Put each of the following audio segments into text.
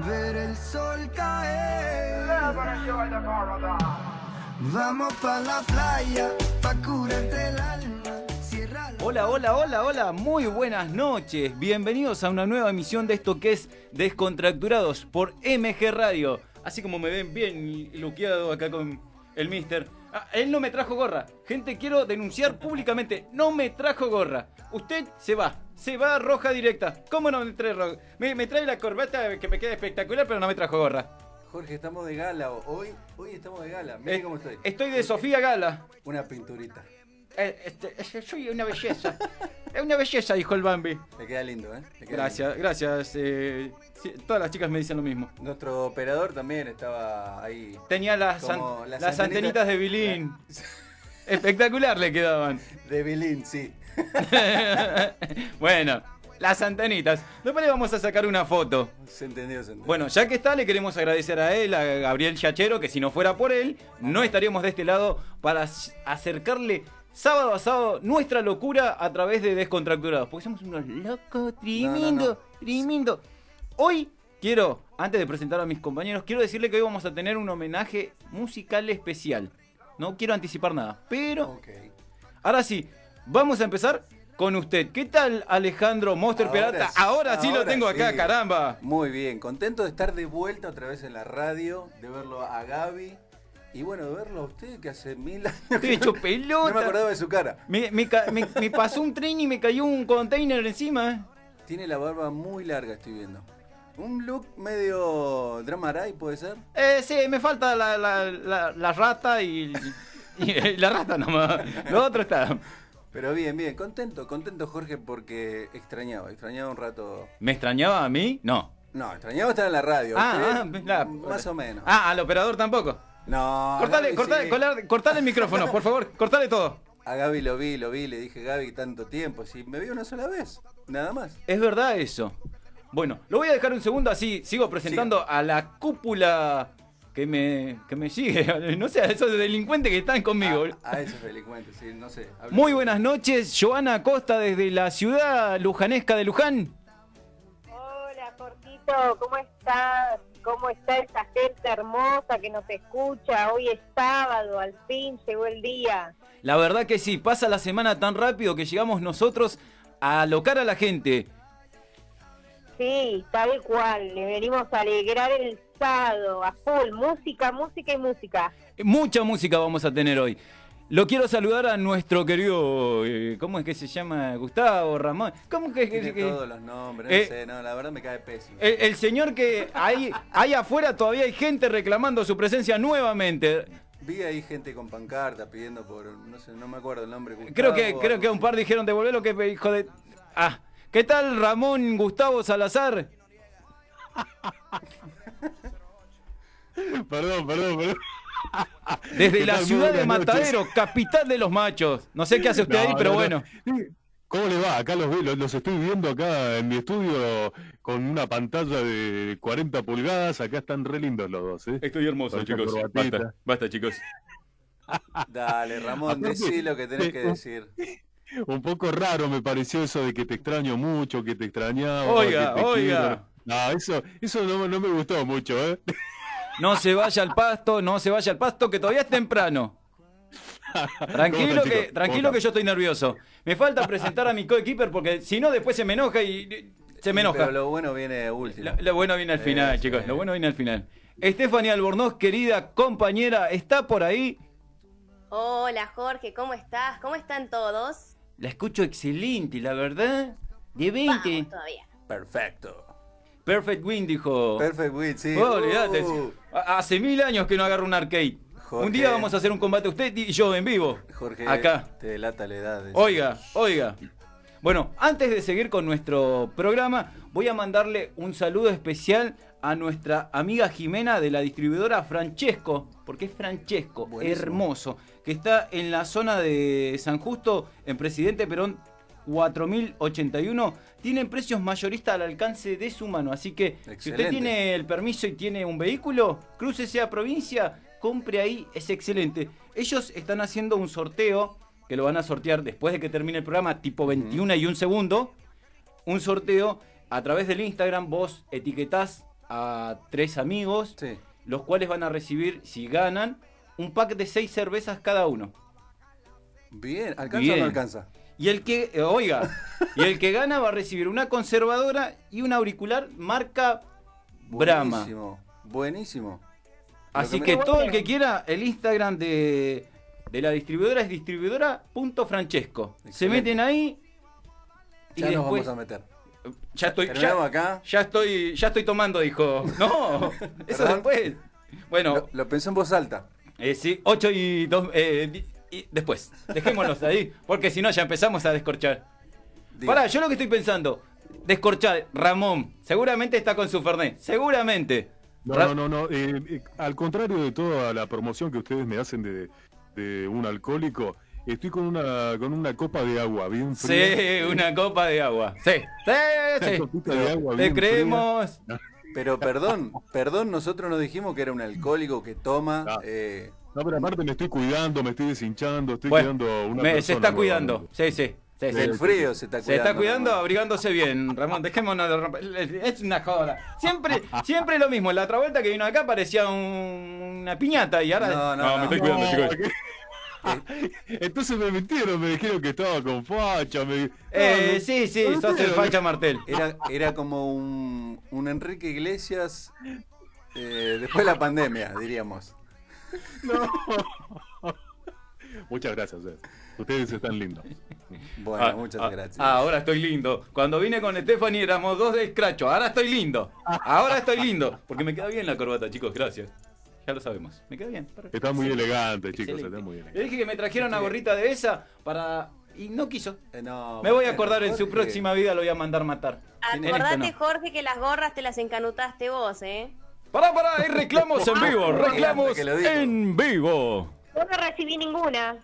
ver el sol caer. Vamos pa la playa, pa curarte el alma. Hola, hola, hola, hola, muy buenas noches. Bienvenidos a una nueva emisión de esto que es Descontracturados por MG Radio. Así como me ven bien luqueado acá con el mister. Ah, él no me trajo gorra. Gente, quiero denunciar públicamente. No me trajo gorra. Usted se va. Se va roja directa. ¿Cómo no me trae roja? Me, me trae la corbata que me queda espectacular, pero no me trajo gorra. Jorge, estamos de gala. Hoy, hoy estamos de gala. Mire Eh, cómo estoy. Estoy de Sofía Gala. Una pinturita. Eh, este, soy una belleza. Es una belleza, dijo el Bambi. Le queda lindo, ¿eh? Queda Gracias, gracias. eh, sí, todas las chicas me dicen lo mismo. Nuestro operador también estaba ahí. Tenía las, an- las las antenitas- antenitas de Bilín. Espectacular le quedaban. De Bilín, sí. bueno, las antenitas. Después le vamos a sacar una foto. Se entendió, se entendió. Bueno, ya que está, le queremos agradecer a él, a Gabriel Chachero, que si no fuera por él, no estaríamos de este lado para acercarle sábado a sábado nuestra locura a través de Descontracturados. Porque somos unos locos, tremendo, No, no, no. tremendo. Hoy quiero, antes de presentar a mis compañeros, quiero decirle que hoy vamos a tener un homenaje musical especial. No quiero anticipar nada, pero Ok. ahora sí, vamos a empezar con usted. ¿Qué tal, Alejandro Monster Ahora Peralta? sí, Ahora sí lo tengo acá, caramba. Muy bien, contento de estar de vuelta otra vez en la radio, de verlo a Gaby y bueno, verlo a usted que hace mil años hecho pelota. no me acordaba de su cara. Me, me me- me pasó un tren y me cayó un container encima. Tiene la barba muy larga, estoy viendo. Un look medio dramaray, ¿puede ser? Eh, sí, me falta la, la- la- la rata y, y la rata nomás. Lo otro está. Pero bien, bien, contento, contento Jorge porque extrañaba, extrañaba un rato. ¿Me extrañaba a mí? No. No, extrañaba estar en la radio. Ah, ah, la- más o menos. Ah, al operador tampoco. No. cortale, Gaby cortale, sí. colar- cortale el micrófono, por favor. Cortale todo. A Gaby lo vi, lo vi, le dije Gaby tanto tiempo, si me vi una sola vez, nada más. Es verdad eso. Bueno, lo voy a dejar un segundo así. Sigo presentando a la cúpula que me, que me sigue. No sé, a esos delincuentes que están conmigo. A, a esos delincuentes, sí, no sé. Muy buenas noches, Joana Costa desde la ciudad lujanesca de Luján. Hola, Jorgito, ¿cómo estás? ¿Cómo está esa gente hermosa que nos escucha? Hoy es sábado, al fin llegó el día. La verdad que sí, pasa la semana tan rápido que llegamos nosotros a alocar a la gente. Sí, tal cual, le venimos a alegrar el sábado, a full, música, música y música. Mucha música vamos a tener hoy. Lo quiero saludar a nuestro querido, eh, ¿cómo es que se llama? Gustavo, Ramón. ¿Cómo que, que- Tiene que- todos los nombres, no Eh, sé, no, la verdad me cae pésimo. el, el señor que ahí, ahí afuera todavía hay gente reclamando su presencia nuevamente. Vi ahí gente con pancarta pidiendo por, no sé, no me acuerdo el nombre. Creo Gustavo, que, creo que un par dijeron devolver lo que hijo de. Ah, ¿qué tal Ramón Gustavo Salazar? Perdón, perdón, perdón. Desde ¿Qué la ciudad de. Matadero, capital de los machos. No sé qué hace usted No, ahí, pero no, no. bueno. ¿Cómo le va? Acá los, veo, los, los estoy viendo acá en mi estudio con una pantalla de 40 pulgadas. Acá están re lindos los dos, ¿eh? Estoy hermoso, Con chicos. Basta, basta, chicos. Dale, Ramón, decí lo que tenés que eh, decir. Un poco raro me pareció eso de que te extraño mucho, que te extrañaba. Oiga, que te oiga. quiero. No, eso, eso no, no me gustó mucho, ¿eh? No se vaya al pasto, no se vaya al pasto, que todavía es temprano. Tranquilo ¿Cómo están, que, chicos? tranquilo ¿Cómo que yo estoy nervioso. Me falta presentar a mi coequiper porque si no después se me enoja y se me enoja. Pero lo bueno viene último. Lo, lo bueno viene al final, Eh, chicos. sí. Lo bueno viene al final. Estefanía Albornoz, querida compañera, ¿está por ahí? Hola Jorge, ¿cómo estás? ¿Cómo están todos? La escucho excelente, la verdad. De 20. Vamos todavía. Perfecto. Perfect Win, dijo. Perfect win, sí. Oh. Uh, Ha- Hace mil años que no agarro un arcade. Jorge. Un día vamos a hacer un combate usted y yo en vivo. Jorge, Acá. te delata la edad. Oiga, oiga. Bueno, antes de seguir con nuestro programa, voy a mandarle un saludo especial a nuestra amiga Jimena de la distribuidora Francesco, porque es Francesco, Buenísimo. hermoso, que está en la zona de San Justo, en Presidente Perón 4081. Tienen precios mayoristas al alcance de su mano, así que si usted tiene el permiso y tiene un vehículo, crucese a provincia, compre ahí, es excelente. Ellos están haciendo un sorteo, que lo van a sortear después de que termine el programa, tipo 21 y un segundo. Un sorteo a través del Instagram, vos etiquetás a tres amigos, Sí. los cuales van a recibir, si ganan, un pack de seis cervezas cada uno. Bien, ¿alcanza o no alcanza? Y el que, eh, oiga, y el que gana va a recibir una conservadora y un auricular marca Brahma. Buenísimo, buenísimo. Así Lo que que me- todo el que quiera, el Instagram de, de la distribuidora es distribuidora.francesco. Se meten ahí y Ya nos vamos a meter. Ya estoy, ya, acá. ya estoy, ya estoy tomando, dijo. No, eso después. Bueno, Lo, lo pensé en voz alta. eh, sí, 8 y 2. Y después, dejémonos ahí, porque si no ya empezamos a descorchar. Diga. Pará, yo lo que estoy pensando, descorchar, Ramón, seguramente está con su Fernet, seguramente. No, Ra- no, no, no. eh, eh, al contrario de toda la promoción que ustedes me hacen de, de un alcohólico, estoy con una con una copa de agua bien Sí, fría. una copa de agua. Sí, sí, Una sí. copita de agua Te bien creemos. Pero perdón, perdón, nosotros nos dijimos que era un alcohólico que toma. Ah. eh. No, pero aparte me estoy cuidando, me estoy deshinchando, estoy Bueno, cuidando una me- se persona está cuidando. Sí, sí. sí, sí. del frío se está Se cuidando. está cuidando, Ramón. abrigándose bien, Ramón. Dejémonos de romper. Es una joda. Siempre, siempre lo mismo. La otra vuelta que vino acá parecía un- una piñata y ahora. No, no, me no. estoy No, cuidando, chicos. ¿qué? Entonces me mintieron, me dijeron que estaba con facha. Me... Eh, No, sí, sí, sos el facha martel. Era, era como un, un Enrique Iglesias eh, después de la pandemia, diríamos. Muchas gracias. Ustedes están lindos. Bueno, Ah, muchas ah, gracias. ah, ahora estoy lindo. Cuando vine con Stephanie éramos dos de escracho. Ahora estoy lindo. Ahora estoy lindo. Porque me queda bien la corbata, chicos. Gracias. Ya lo sabemos. Me queda bien. perfecto. Están muy elegantes, chicos. Excelente. Están muy Le elegantes. dije que me trajeron una gorrita de esa para. Y no quiso. Eh, no, Me voy a acordar en su próxima vida, lo voy a mandar matar. Acordate, no. Jorge, que las gorras te las encanutaste vos, ¿eh? Pará, pará, hay reclamos en vivo. Reclamos en vivo. Yo no recibí ninguna.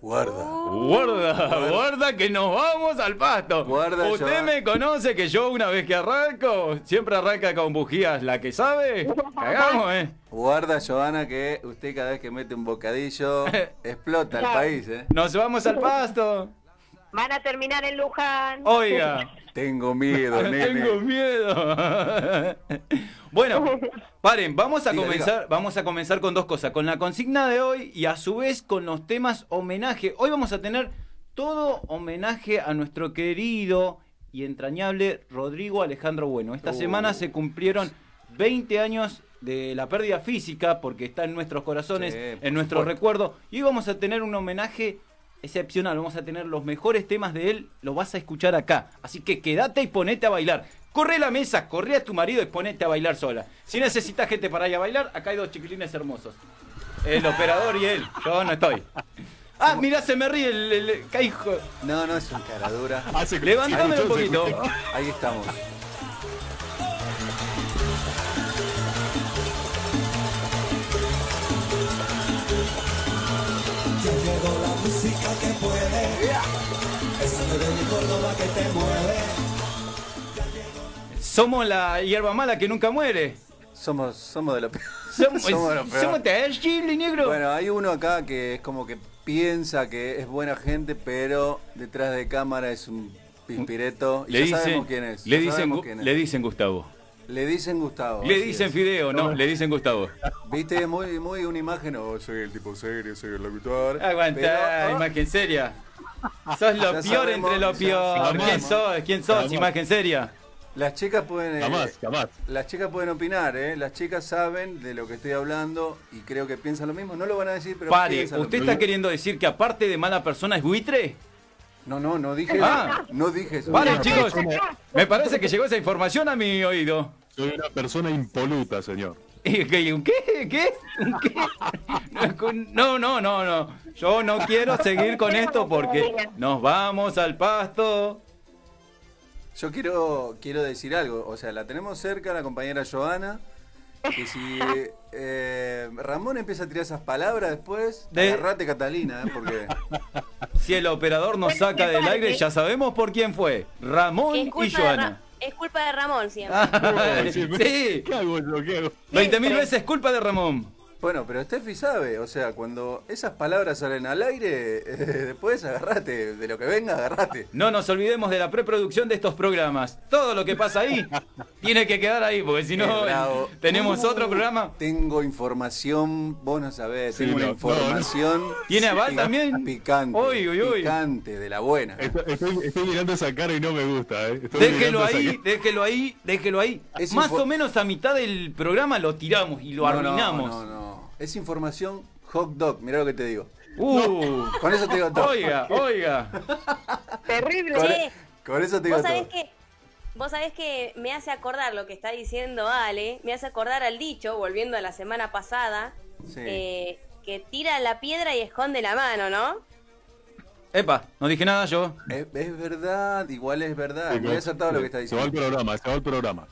Guarda. Guarda, guarda que nos vamos al pasto. Guarda, Usted me conoce que yo una vez que arranco, siempre arranca con bujías la que sabe. Cagamos, eh. Guarda, Joana, que usted cada vez que mete un bocadillo explota el país, ¿eh? Nos vamos al pasto. Van a terminar en Luján. Oiga, Tengo miedo, nene. tengo miedo. Bueno, paren, vamos a Diga, comenzar, vamos a comenzar con dos cosas, con la consigna de hoy y a su vez con los temas homenaje. Hoy vamos a tener todo homenaje a nuestro querido y entrañable Rodrigo Alejandro Bueno. Esta Uh. semana se cumplieron 20 años de la pérdida física porque está en nuestros corazones, Sí, en nuestro supuesto. recuerdo y hoy vamos a tener un homenaje excepcional, vamos a tener los mejores temas de él, lo vas a escuchar acá. Así que quédate y ponete a bailar. Corre la mesa, corre a tu marido y ponete a bailar sola. Si necesitas gente para ir a bailar, acá hay dos chiquilines hermosos. El operador y él, yo no estoy. Ah, mirá, se me ríe el, el. No, no es un caradura. Levantámelo un Somos la hierba mala que nunca muere. Somos, somos de lo peor. Somos, Somos de lo peor. somos de Chile, negro. Bueno, hay uno acá que es como que piensa que es buena gente, pero detrás de cámara es un pispireto. Y le ya dicen, sabemos quién es. Le dicen, quién es. le dicen Gustavo. Le dicen Gustavo. Le dicen es. Fideo, no, le dicen Gustavo. Viste, muy, muy una imagen. Oh, soy el tipo serio, soy el locutor. Aguanta, Pero, oh, imagen seria. Sos lo Ya peor sabemos, entre lo peor. ¿Quién sos? ¿Quién sos? Jamás. Imagen seria. Las chicas pueden. eh, Jamás, jamás. Las chicas pueden opinar, ¿eh? Las chicas saben de lo que estoy hablando y creo que piensan lo mismo. No lo van a decir, pero Pare, lo ¿usted mismo. está queriendo decir que aparte de mala persona es buitre? No, no, no dije Ah. eso. No dije eso. Una chicos. persona- Me parece que llegó esa información a mi oído. Soy una persona impoluta, señor. ¿Y qué? ¿Un qué? ¿Qué? ¿Un qué? No, no, no, no. Yo no quiero seguir con esto porque nos vamos al pasto. Yo quiero, quiero decir algo, o sea, la tenemos cerca la compañera Joana, que si eh, Ramón empieza a tirar esas palabras después, De- agarrate Catalina, ¿eh? porque Si el operador nos saca del aire, ya sabemos por quién fue. Ramón Es y culpa, de Joana. Ra- es culpa de Ramón siempre. Ah, Sí, sí, ¿Qué hago yo? ¿Qué hago? 20 mil veces culpa de Ramón. Bueno, pero Steffi sabe, o sea, cuando esas palabras salen al aire, eh, después agarrate, de lo que venga, agarrate. No nos olvidemos de la preproducción de estos programas. Todo lo que pasa ahí tiene que quedar ahí, porque si no, bravo. tenemos otro programa. Tengo información, vos no sabés, Sí, tengo una no, información. ¿Tiene aval también? Picante. Uy, uy, uy. Picante, de la buena. Estoy, estoy- estoy mirando esa cara y no me gusta, ¿eh? Estoy Déjelo ahí, déjelo ahí, déjelo ahí. Es Más o menos a mitad del programa lo tiramos y lo No, no, arruinamos. No, no, Es información hot dog, mirá lo que te digo. Uh, Con eso te digo todo. oiga, oiga. Terrible. Con eso te digo vos sabés todo. que vos sabés que me hace acordar lo que está diciendo Ale, me hace acordar al dicho, volviendo a la semana pasada, Sí. eh, que tira la piedra y esconde la mano, ¿no? Epa, no dije nada yo. Es, es verdad, igual es verdad. Sí, no, acertado lo que está Se va el diciendo. programa, se va el programa.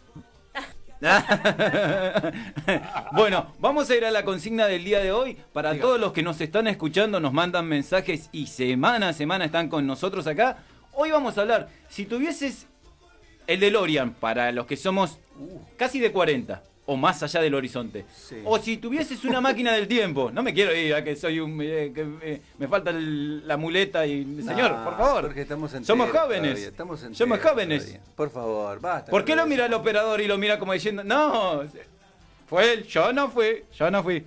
bueno, vamos a ir a la consigna del día de hoy. Para Diga. todos los que nos están escuchando, nos mandan mensajes y semana a semana están con nosotros acá. Hoy vamos a hablar, si tuvieses el DeLorean, para los que somos casi de 40 o más allá del horizonte, Sí. o si tuvieses una máquina del tiempo, no me quiero ir a que soy un... eh, que, eh, me falta el- la muleta y... Señor, por favor. Jorge, estamos Somos jóvenes. Estamos Somos jóvenes. todavía. Por favor, basta. ¿Por qué lo mira el operador y lo mira como diciendo, no, fue él, yo no fui, yo no fui?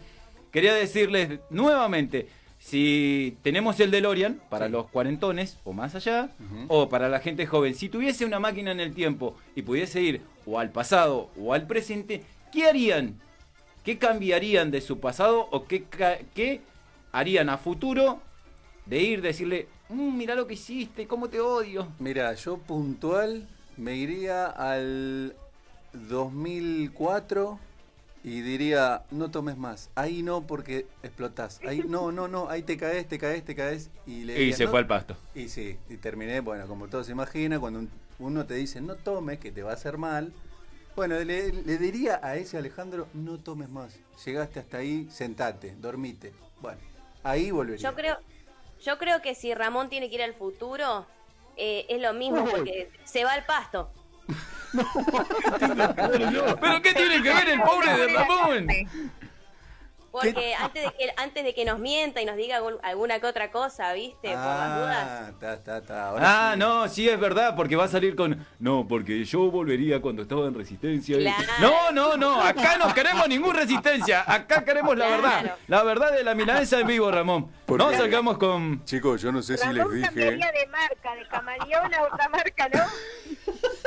Quería decirles nuevamente, si tenemos el DeLorean para Sí. los cuarentones o más allá, o para la gente joven, si tuviese una máquina en el tiempo y pudiese ir o al pasado o al presente, ¿qué harían? ¿Qué cambiarían de su pasado o qué, qué harían a futuro de ir, decirle, "Mm, mira lo que hiciste, cómo te odio? Mira, yo puntual me iría al 2004 y diría, no tomes más. Ahí no porque explotás. Ahí no, no, no, ahí te caes, te caes, te caes. Y, le Y diría, se "No". fue al pasto. Y sí, y terminé, bueno, como todo se imagina, cuando un- uno te dice no tomes, que te va a hacer mal. Bueno, le, le diría a ese Alejandro, no tomes más. Llegaste hasta ahí, sentate, dormite. Bueno, ahí volvería. Yo creo, yo creo que si Ramón tiene que ir al futuro, eh, es lo mismo, porque se va al pasto. ¿Pero qué tiene que ver el pobre de Ramón? Porque antes de, que, antes de que nos mienta y nos diga algún- alguna que otra cosa, ¿viste? Por las dudas. Ah, está, está, está. Ahora Ah, sí. no, sí es verdad, porque va a salir con. No, porque yo volvería cuando estaba en resistencia. y-. No, no, no, acá no queremos ninguna resistencia. Acá queremos la Claro. verdad. La verdad de la milanesa en vivo, Ramón. ¿Por No salgamos con. Chicos, yo no sé si les dije. de marca, de camaleón a otra marca, ¿no?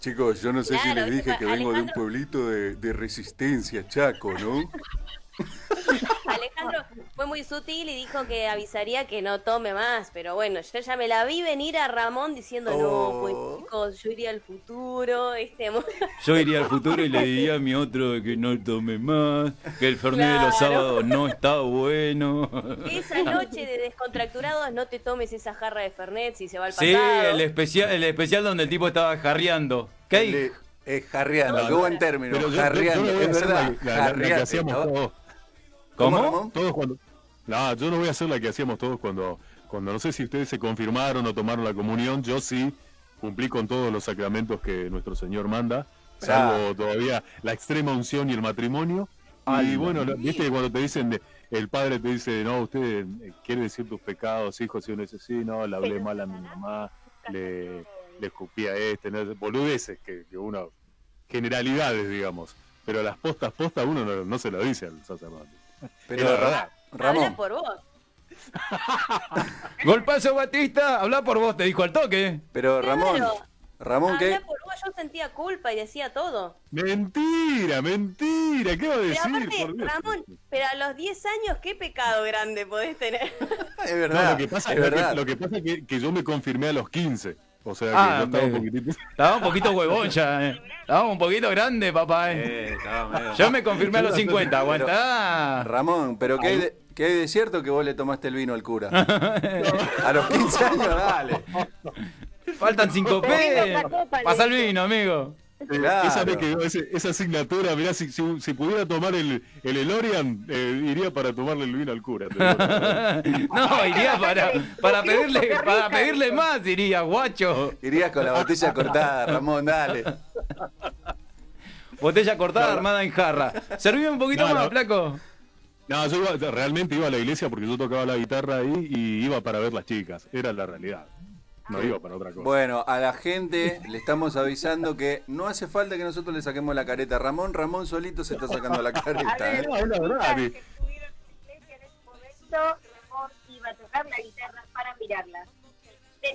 Chicos, yo no sé si les dije que vengo de un pueblito de, de resistencia, Chaco, ¿no? Alejandro fue muy sutil y dijo que avisaría que no tome más, pero bueno, yo ya me la vi venir a Ramón diciendo, Oh. no, pues chicos, yo iría al futuro, este Yo iría al futuro y le diría a mi otro que no tome más, que el Fernet de los sábados no está bueno. esa noche de descontracturados no te tomes esa jarra de Fernet si se va al Sí, pasado. el especial, el especial donde el tipo estaba jarreando. ¿Qué? Le- Es jarreando, qué buen término. Jarreando, es verdad. jarreando. ¿Cómo? Ramón? Todos cuando. No, yo no voy a hacer la que hacíamos todos cuando, cuando no sé si ustedes se confirmaron o tomaron la comunión. Yo sí cumplí con todos los sacramentos que nuestro Señor manda, salvo todavía la extrema unción y el matrimonio. Y bueno, lo- viste que cuando te dicen, de- el padre te dice, no, usted eh, quiere decir tus pecados, hijo, si uno dice, sí, no, le hablé mal a mi mamá, le, le escupí a este, no, boludeces que, que uno, generalidades, digamos. Pero las postas, postas, uno no, no se lo dice al sacerdote. Pero Es la Ra- verdad. Habla Ramón, por vos. Golpazo Batista, habla por vos, te dijo al toque. pero Ramón, Claro. Ramón, por vos, yo sentía culpa y decía todo. Mentira, mentira, ¿qué va a Pero decir? aparte, por Dios? Ramón, pero a los 10 años, ¿qué pecado grande podés tener? Es No, verdad, lo que pasa es lo que- verdad. lo que pasa es que, que yo me confirmé a los 15. O sea que Ah, yo estaba un poquitito. Estaba un poquito huevón ya, eh. Estaba un poquito grande, papá, eh. Eh, Yo me confirmé a los 50, aguantá. Ramón, pero ¿qué hay, de, qué hay de cierto que vos le tomaste el vino al cura? a los 15 años, dale. Faltan 5 P. Pasa el vino, amigo. Claro. Esa vez que ese- esa asignatura, mirá, si, si, si pudiera tomar el, el Elorian, eh, iría para tomarle el vino al cura. No, iría para, para pedirle, para pedirle más, iría, guacho. Irías con la botella cortada, Ramón, dale. Botella cortada armada en jarra. Servime un poquito No, más, no. flaco. No, yo iba- realmente iba a la iglesia porque yo tocaba la guitarra ahí y iba para ver las chicas. Era la realidad. No iba para otra cosa. Bueno, a la gente le estamos avisando que no hace falta que nosotros le saquemos la careta a Ramón. Ramón solito se está sacando la careta. ¿eh? No, que que- estuvieron en la iglesia en ese momento, Ramón iba a tocar la guitarra para mirarla.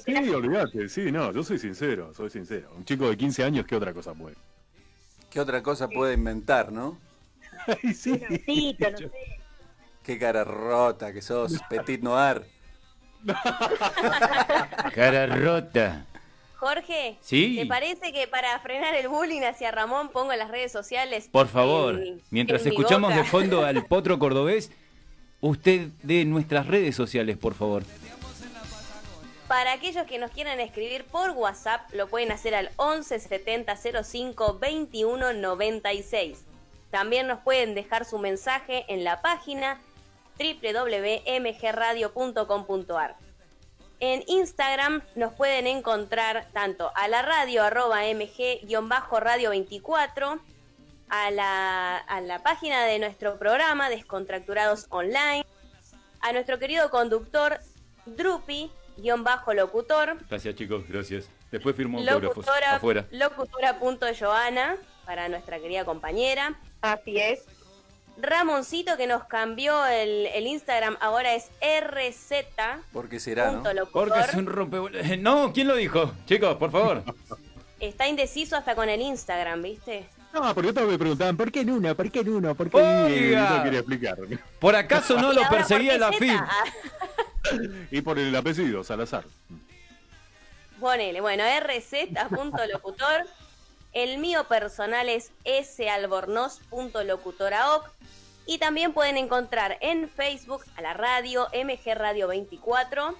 Sí, olvídate, sí, no, yo soy sincero, soy sincero. Un chico de 15 años, ¿qué otra cosa puede? ¿Qué otra cosa puede inventar, no? Ay, sí. No. Qué cara rota que sos, Petit Noir. Cara rota. Jorge, Sí. ¿te parece que para frenar el bullying hacia Ramón pongo las redes sociales? Por favor, en- mientras en mi escuchamos de fondo al potro cordobés, usted de nuestras redes sociales, por favor. Para aquellos que nos quieran escribir por WhatsApp, lo pueden hacer al 11 70 05 21 96. También nos pueden dejar su mensaje en la página www.mgradio.com.ar. En Instagram nos pueden encontrar tanto a la radio arroba mg-radio 24, a la, a la página de nuestro programa Descontracturados Online, a nuestro querido conductor Drupi-locutor, Gracias, chicos, gracias. Después firmo autógrafos locutora, afuera. locutora.joana para nuestra querida compañera. Así es. Ramoncito que nos cambió el, el Instagram, ahora es rz. ¿Por qué será, no? punto locutor. Porque es un rompe... No, ¿quién lo dijo? Chicos, por favor. Está indeciso hasta con el Instagram, ¿viste? No, porque yo me preguntaban, ¿por qué en uno? ¿Por qué en uno? ¿Por qué Oiga. Y no quería explicar. ¿Por acaso no lo perseguía ¿por la FIP? Y por el apellido, Salazar. Ponele, bueno, rz.locutor. El mío personal es salbornoz.locutoraoc. Y también pueden encontrar en Facebook a la radio MG Radio 24,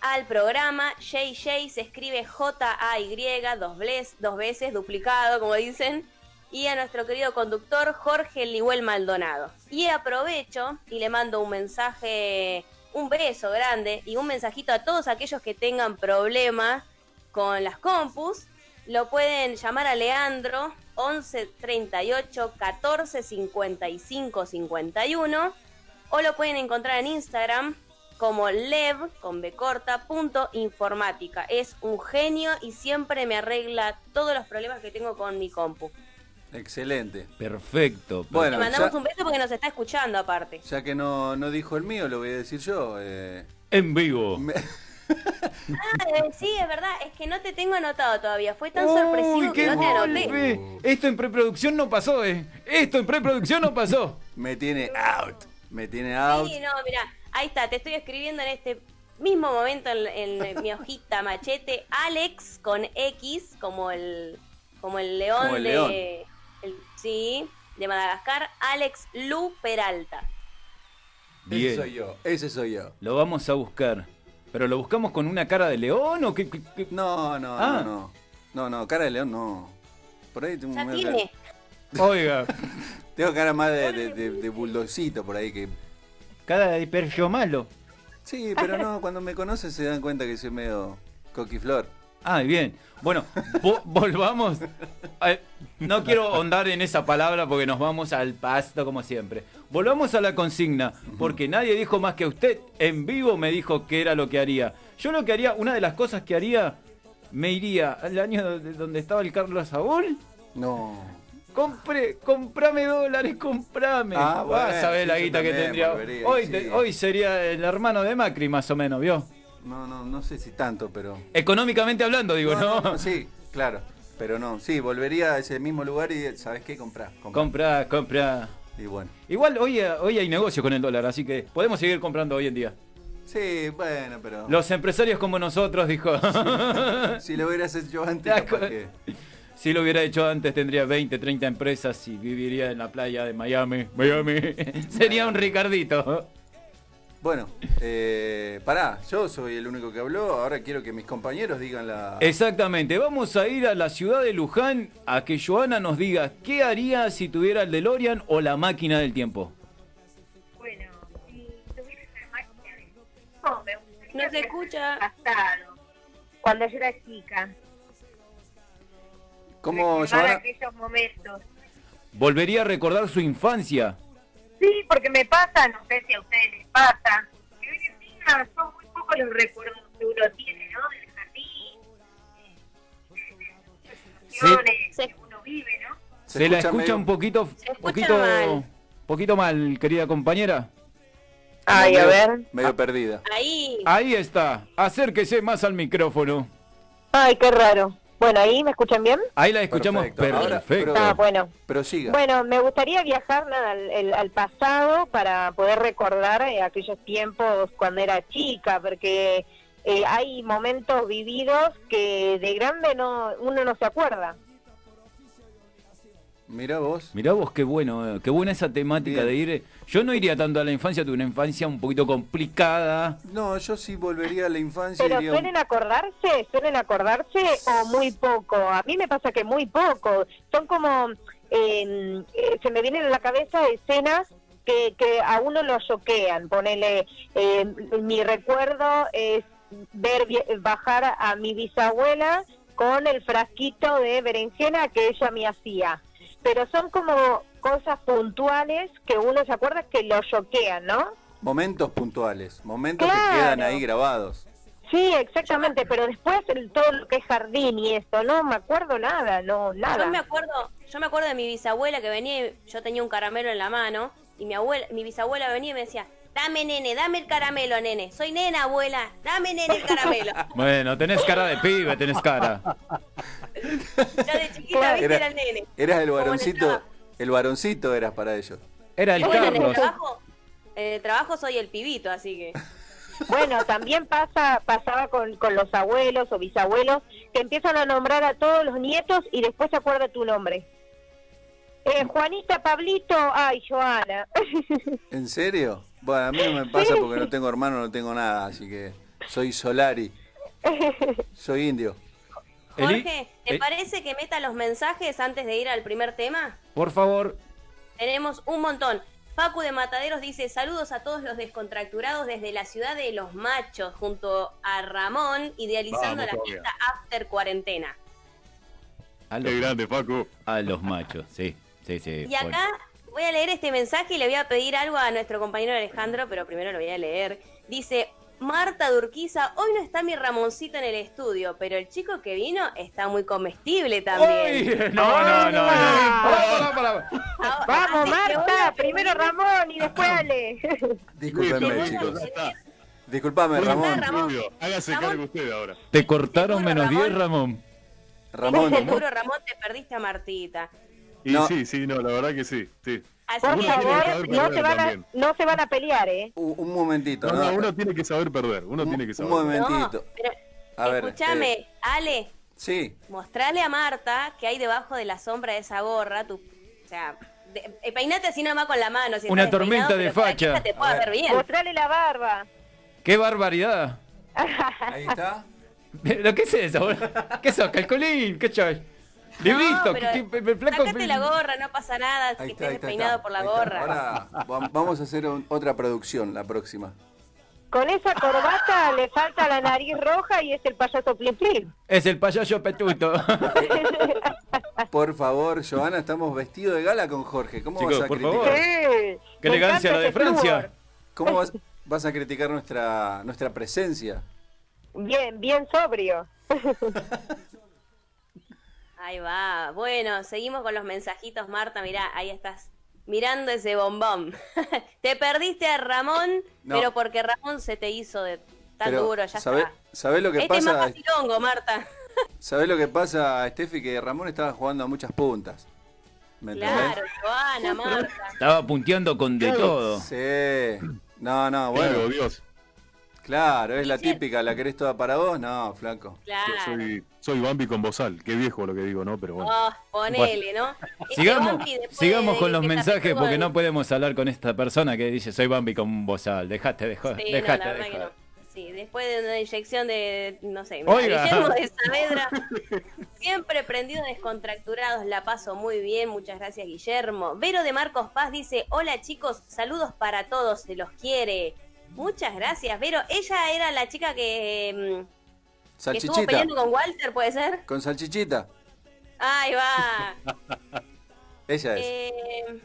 al programa JJ, se escribe J-A-Y, dos, dos veces, duplicado, como dicen, y a nuestro querido conductor Jorge Lihuel Maldonado. Y aprovecho y le mando un mensaje, un beso grande y un mensajito a todos aquellos que tengan problemas con las compus. Lo pueden llamar a Leandro 11 38 14 55 51 o lo pueden encontrar en Instagram como lev con b corta punto informática. Es un genio y siempre me arregla todos los problemas que tengo con mi compu. Excelente. Perfecto. Bueno, Le mandamos ya- un beso porque nos está escuchando aparte. Ya que no, no dijo el mío, lo voy a decir yo. eh, En vivo. me- Ah, eh, sí, es verdad, es que no te tengo anotado todavía. Fue tan Uy, sorpresivo que qué no te anoté. golpe. Esto en preproducción no pasó, eh. Esto en preproducción no pasó. me tiene out. Me tiene out. Sí, no, mira, ahí está, te estoy escribiendo en este mismo momento en, en mi hojita machete, Alex con X, como el, como el león Como el de, león. el- sí, de Madagascar, Alex Lu Peralta. Ese Bien. soy yo. Ese soy yo. Lo vamos a buscar. ¿Pero lo buscamos con una cara de león o qué? qué- qué? No, no, Ah. no, no. No, no, cara de león no. Por ahí tengo, Ya medio tiene. Oiga, tengo cara más de, de, de, de bulldogcito por ahí que. cara de perro malo. Sí, pero no, cuando me conocen se dan cuenta que soy medio coquiflor. Ah, bien. Bueno, vo- volvamos. No quiero ahondar en esa palabra porque nos vamos al pasto como siempre. Volvamos a la consigna, porque nadie dijo más que usted. En vivo me dijo que era lo que haría. Yo lo que haría, una de las cosas que haría, me iría al año de- donde estaba el Carlos Saúl. No. Compre, comprame dólares, comprame. Ah, Vas bueno, a ver la guita que tendría. volvería, Hoy, sí. te- hoy sería el hermano de Macri, más o menos, ¿vio? No, no, no sé si tanto, pero. Económicamente hablando, digo, ¿no? Sí, claro. Pero no, sí, volvería a ese mismo lugar y ¿sabes qué? Comprar. Compra, compra. Y bueno. Igual hoy, hoy hay negocio con el dólar, así que podemos seguir comprando hoy en día. Sí, bueno, pero. Los empresarios como nosotros, dijo. Si lo hubieras hecho antes, capaz que- Si lo hubiera hecho antes, tendría 20, 30 empresas y viviría en la playa de Miami. Miami. Sería un Ricardito. Bueno, eh, pará, yo soy el único que habló. Ahora quiero que mis compañeros digan la. Exactamente. Vamos a ir a la ciudad de Luján a que Joana nos diga qué haría si tuviera el DeLorean o la máquina del tiempo. Bueno, si tuviera una máquina de tiempo, me gustaría No se escucha. pasado, cuando yo era chica. ¿Cómo, Joana? aquellos momentos. Volvería a recordar su infancia. Sí, porque me pasa, no sé si a ustedes les pasa, que hoy en día son muy pocos los recuerdos que uno tiene, ¿no? Del jardín, de las que uno vive, ¿no? Se, la escucha escucha medio- un poquito, poquito, mal. poquito mal, querida compañera. Ay, a ver. Medio perdida. Ahí. Ahí está. Acérquese más al micrófono. Ay, qué raro. Bueno, ¿ahí me escuchan bien? Ahí la escuchamos Perfecto. Ahora, perfecto. pero- Ah, bueno. Pero siga. Bueno, me gustaría viajar nada, al, el- al pasado para poder recordar eh, aquellos tiempos cuando era chica, porque eh, hay momentos vividos que de grande no uno no se acuerda. Mira vos. Mirá vos qué bueno, eh, qué buena esa temática Bien. de ir. Yo no iría tanto a la infancia, tuve una infancia un poquito complicada. No, yo sí volvería a la infancia. Pero iría un- suelen acordarse, suelen acordarse o muy poco. A mí me pasa que muy poco. Son como, eh, eh, se me vienen a la cabeza escenas que, que a uno lo choquean. Ponele, eh, mi recuerdo es ver vi- bajar a mi bisabuela con el frasquito de berenjena que ella me hacía. Pero son como cosas puntuales que uno se acuerda que lo choquean, ¿no? Momentos puntuales. Momentos Claro. que quedan ahí grabados. Sí, exactamente, pero después el, todo lo que es jardín y esto, no me acuerdo nada, no, nada. Yo me acuerdo, yo me acuerdo de mi bisabuela que venía, y yo tenía un caramelo en la mano y mi abuela, mi bisabuela venía y me decía, "Dame nene, dame el caramelo, nene. Soy nena, abuela. Dame nene el caramelo." Bueno, tenés cara de pibe, tenés cara. Ya de chiquita viste Era- era el nene. Eras el varoncito. trabajo. El varoncito eras para ellos. Era el Bueno, en el Carlos. trabajo, en el trabajo soy el pibito, así que Bueno, también pasa pasaba con, con los abuelos o bisabuelos que empiezan a nombrar a todos los nietos y después se acuerda tu nombre. Eh, Juanita, Pablito, ay, Joana. ¿En serio? Bueno, a mí no me pasa porque no tengo hermano, no tengo nada, así que soy Solari. Soy indio. Eli- Jorge, ¿te eh, parece que meta los mensajes antes de ir al primer tema? Por favor. Tenemos un montón. Facu de Mataderos dice saludos a todos los descontracturados desde la ciudad de Los Machos junto a Ramón idealizando Vamos la todavía. fiesta after cuarentena. A Qué los, grande, Facu. a los machos, sí. Sí, sí. Y acá voy a leer este mensaje y le voy a pedir algo a nuestro compañero Alejandro, pero primero lo voy a leer. Dice, Marta Durquiza, hoy no está mi Ramoncito en el estudio, pero el chico que vino está muy comestible también. ¡Uy! No, no, no. no. Ah. Pará, pará, pará. Vamos, Marta, primero Ramón y después Ale. Discúlpenme, Listo, chicos. Disculpame, Ramón. Ramón. Rubio. Hágase Ramón. cargo usted ahora. Te cortaron Seguro, menos Ramón. 10, Ramón. Ramón. Seguro, Ramón, te perdiste a Martita. Y No. sí, sí, no, la verdad que sí. sí. Así Por que favor, no se, van a, no se van a pelear, ¿eh? Un, un momentito, No, ¿no? no, uno tiene que saber perder. Uno Un- tiene que un saber. momento. perder. momentito. No, pero A ver, escúchame, eh, Ale, Sí, mostrale a Marta que hay debajo de la sombra de esa gorra, tu, o sea, de- eh, peinate así nomás con la mano. si Una tormenta de facha. te ver. bien. Mostrale la barba. ¡Qué barbaridad! ahí está. ¿Lo que es eso? ¿Qué sos? ¿Calcolín? ¿Qué chay? Pero ¿qué, qué- qué- flaco? Sacate la gorra, no pasa nada, Ahí que está, estés despeinado está. por la gorra. Ahora va- vamos a hacer un- otra producción la próxima. Con esa corbata le falta la nariz roja y es el payaso Flip. Es el payaso petuto. Por favor, Joana, estamos vestidos de gala con Jorge. ¿Cómo Chicos, vas a por criticar? favor. Sí. ¡Qué Me elegancia la de flúor. Francia! ¿Cómo vas, vas a criticar nuestra nuestra presencia? Bien, bien sobrio. Ahí va. Bueno, seguimos con los mensajitos, Marta. Mirá, ahí estás mirando ese bombón. te perdiste a Ramón, No. pero porque Ramón se te hizo de tan Pero, duro, ya ¿sabe- está. ¿Sabés lo que Este es más pasa? facilongo, Marta. ¿Sabés lo que pasa, Steffi? Que Ramón estaba jugando a muchas puntas. ¿Me entendés? Claro, Joana, Marta. Estaba punteando con de todo. Sí. No, no, Bueno, bueno. Dios. Claro, es la típica, ¿la querés toda para vos? No, flaco. Claro. Soy, soy Bambi con bozal. Qué viejo lo que digo, ¿no? Pero bueno. Oh, ponele, ¿no? Este Sigamos, sigamos con los mensajes porque no podemos hablar con esta persona que dice soy Bambi con bozal. Dejate de joder. Sí, dejate de joder. no. Sí, después de una inyección de, no sé. Guillermo de Saavedra, siempre prendido descontracturados, la paso muy bien, muchas gracias Guillermo. Vero de Marcos Paz dice, hola chicos, saludos para todos, se los quiere. Muchas gracias, Vero. Ella era la chica que, mm, que estuvo peleando con Walter, ¿puede ser? Con salchichita. Ahí va. Ella es. Eh,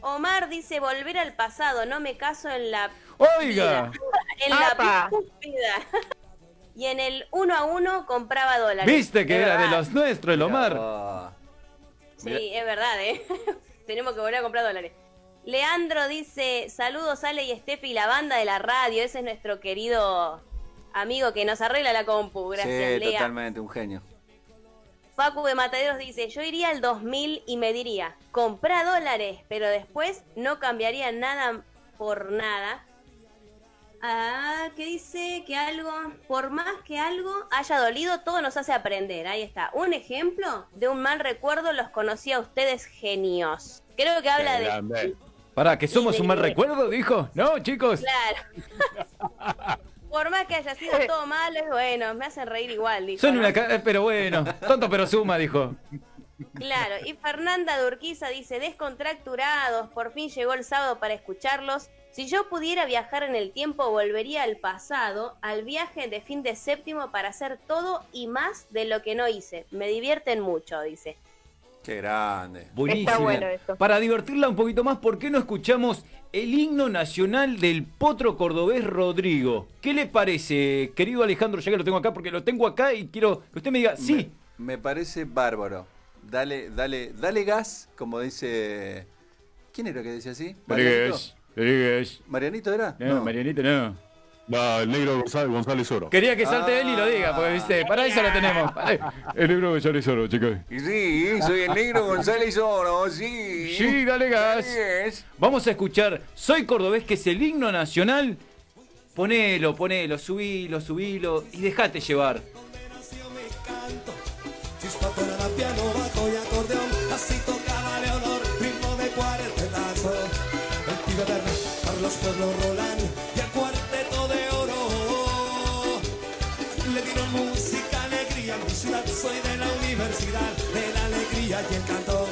Omar dice, volver al pasado, no me caso en la Oiga, en la. Y en el uno a uno compraba dólares. viste que era de los nuestros, el Omar. Sí, es verdad, ¿eh? Tenemos que volver a comprar dólares. Leandro dice, saludos Ale y Steffi, la banda de la radio. Ese es nuestro querido amigo que nos arregla la compu. Gracias, sí, Lea. totalmente, un genio. Facu de Mataderos dice, yo iría al 2000 y me diría, comprá dólares, pero después no cambiaría nada por nada. Ah, ¿qué dice? Que algo, por más que algo haya dolido, todo nos hace aprender. Ahí está. Un ejemplo de un mal recuerdo los conocí a ustedes genios. Creo que habla de... Grande. Pará, que somos un mal recuerdo, dijo. No, chicos. Claro. por más que haya sido todo malo, es bueno, me hacen reír igual, dijo. Son ¿no? una ca- pero bueno, tonto pero suma, dijo. Claro, y Fernanda de Urquiza dice, descontracturados, por fin llegó el sábado para escucharlos. Si yo pudiera viajar en el tiempo, volvería al pasado, al viaje de fin de séptimo para hacer todo y más de lo que no hice. Me divierten mucho, dice. Qué grande. Buenísimo. bueno eso. Para divertirla un poquito más, ¿por qué no escuchamos el himno nacional del potro cordobés Rodrigo? ¿Qué le parece, querido Alejandro? Ya que lo tengo acá, porque lo tengo acá y quiero que usted me diga, sí. Me parece bárbaro. Dale, dale, dale gas, como dice. ¿Quién era que decía así? Rodríguez, Rodríguez. ¿Marianito era? No, Marianito no. Va, el negro González, González Oro. Quería que salte él y lo diga, porque viste, para eso lo tenemos. El negro González Oro, chicos. Y Sí, soy el negro González Oro, sí. Sí, dale gas. Así es. Vamos a escuchar Soy Cordobés, que es el himno nacional. Ponelo, ponelo, subilo, subilo y dejate llevar. Chispa, tonada, Soy de la universidad, de la alegría y el cantón.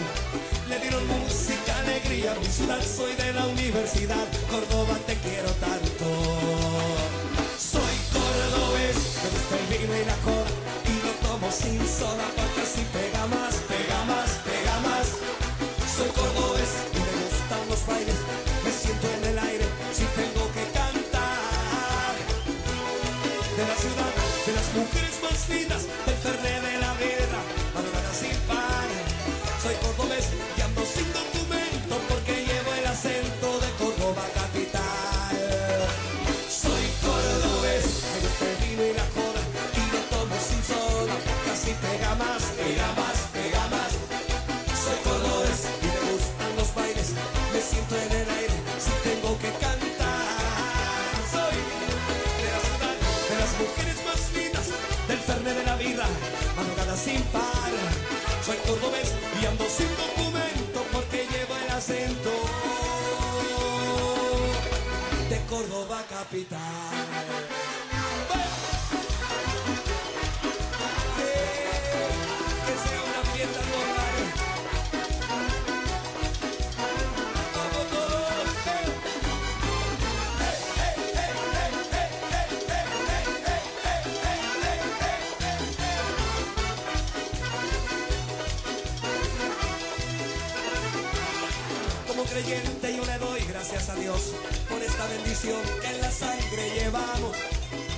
Le dieron música, alegría mi ciudad Soy de la universidad, Córdoba te quiero tanto. Soy cordobés, me gusta el vino y la coda Y lo tomo sin soda porque así pega más, pega más, pega más. Soy cordobés y me gustan los bailes Me siento en el aire si tengo que cantar. De la ciudad, de las mujeres más lindas Del ferné de la birra, madrugada sin birra, madrugada sin par Soy cordobés y ando sin documento Porque llevo el acento de Córdoba capital. Creyente yo le doy gracias a Dios por esta bendición que en la sangre llevamos.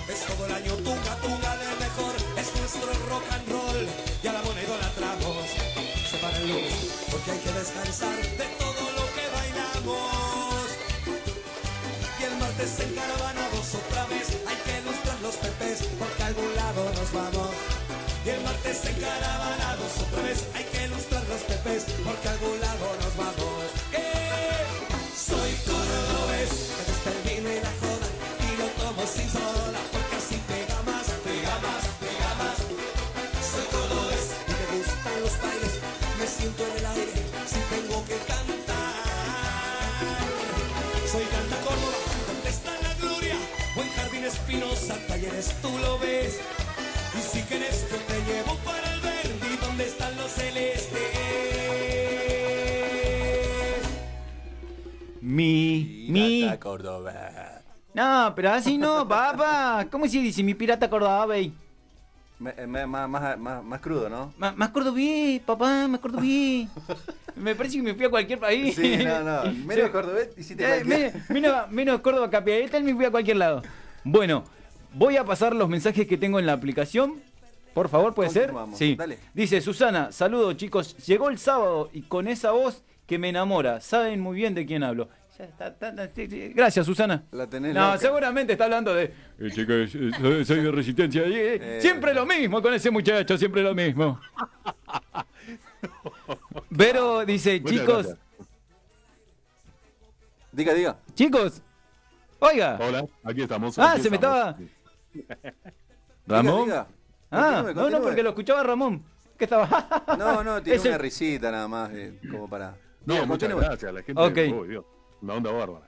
Es todo el año tunga, tunga del mejor, es nuestro rock and roll y a la moneda la tramos. Se para el lunes porque hay que descansar de todo lo que bailamos. Y el martes encaravanados otra vez hay que ilustrar los pepes porque a algún lado nos vamos. Y el martes encaravanados otra vez hay que tú lo ves. Y si quieres yo te llevo para el verde, donde están los celestes. Mi, mi. Pirata Córdoba. No, pero así no, papá. ¿Cómo se dice mi pirata cordobés? Me- me- más, más, más, más crudo, ¿no? Más, más cordobés, papá, más cordobés. Me parece que me fui a cualquier país. Sí, no, no. Menos cordobés hiciste Eh, menos- menos Córdoba capital me fui a cualquier lado. Bueno, voy a pasar los mensajes que tengo en la aplicación. Por favor, ¿puede ser? Sí. dale. Dice Susana, saludos chicos. Llegó el sábado y con esa voz que me enamora. Saben muy bien de quién hablo. Gracias, Susana. La tenés No, loca. seguramente está hablando de. Eh, chicos, eh, soy, soy de resistencia. Eh, Eh. Siempre lo mismo con ese muchacho, siempre lo mismo. Vero dice, Muchas chicos, gracias. Diga, diga. chicos, oiga. Hola, aquí estamos. Ah, se me estaba. Ramón. Diga, diga. Ah, Continúe, no, no, porque lo escuchaba Ramón. ¿Qué estaba? No, no, tiene Es el- una risita nada más, eh, como para... No, Diga, muchas continúe. gracias. La gente. Ok. Uy, Dios, una onda bárbara.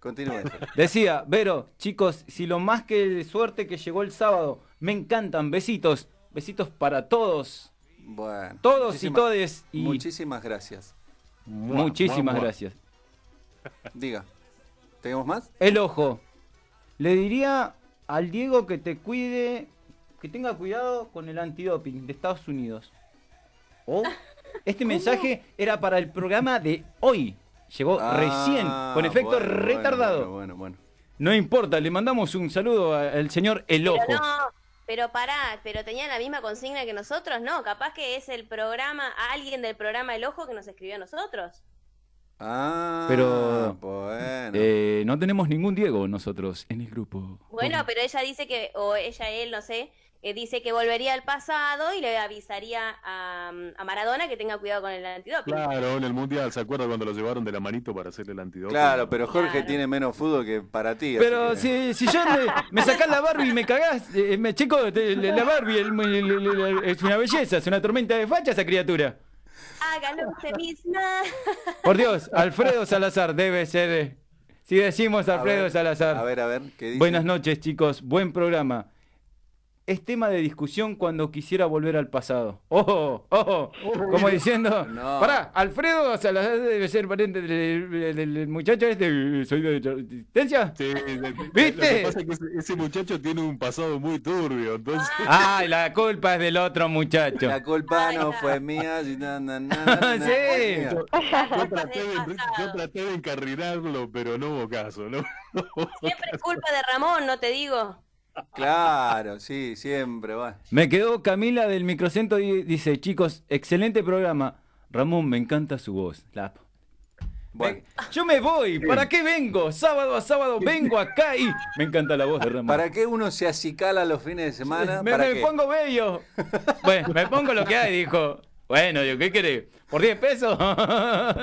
Continúe. Decía, Vero, chicos, si lo más que suerte que llegó el sábado, me encantan, besitos, besitos para todos, Bueno. todos y todes y Muchísimas gracias. Muchísimas mua, mua. gracias. Diga. ¿Tenemos más? El ojo, le diría al Diego que te cuide, que tenga cuidado con el antidoping de Estados Unidos. O este mensaje era para el programa de hoy. Llegó Ah, recién, con efecto bueno, retardado. Bueno, bueno, bueno. No importa, le mandamos un saludo al señor El Ojo. Pero no, pero pará, pero tenían la misma consigna que nosotros, no, capaz que es el programa, alguien del programa El Ojo que nos escribió a nosotros. Ah, Pero, bueno. Eh, no tenemos ningún Diego nosotros en el grupo. Bueno, pero ella dice que, o ella, él, no sé, eh, dice que volvería al pasado y le avisaría a, a Maradona que tenga cuidado con el antidoping. Claro, en el mundial, ¿se acuerda cuando lo llevaron de la manito para hacerle el antidoping? Claro, pero Jorge Claro. tiene menos fútbol que para ti. Pero que- si, si yo me, me sacás la Barbie y me cagás, eh, me chico, te- la Barbie el- el- el- el- es una belleza, es una tormenta de facha esa criatura. Hágalo usted misma. Por Dios, Alfredo Salazar debe ser. eh, Si decimos A Alfredo ver, Salazar. A ver, a ver, ¿qué dice? Buenas noches, chicos. Buen programa. Es tema de discusión cuando quisiera volver al pasado. ¡Ojo! ¡Ojo! Como diciendo. No. Pará, Alfredo Salazar debe ser pariente del, del- del muchacho este. ¿Soy de resistencia? Sí, ¿Viste? Lo que pasa es que ese, ese muchacho tiene un pasado muy turbio, entonces. ¡Ay, la culpa es del otro muchacho! La culpa no fue mía. y na, na, na, na, na, Sí. Yo traté, de, yo traté de encarrilarlo, pero no hubo caso, ¿no? Siempre es culpa de Ramón, no te digo. Claro, sí, siempre va. Me quedó Camila del microcentro y dice: Chicos, excelente programa. Ramón, me encanta su voz. La- Bueno, Yo me voy, ¿para qué vengo? Sábado a sábado vengo acá y me encanta la voz de Ramón. ¿para qué uno se acicala los fines de semana? me, ¿Para me qué? pongo bello. Bueno, me pongo lo que hay, dijo. Bueno, yo, ¿qué querés? ¿Por 10 pesos? Ramón,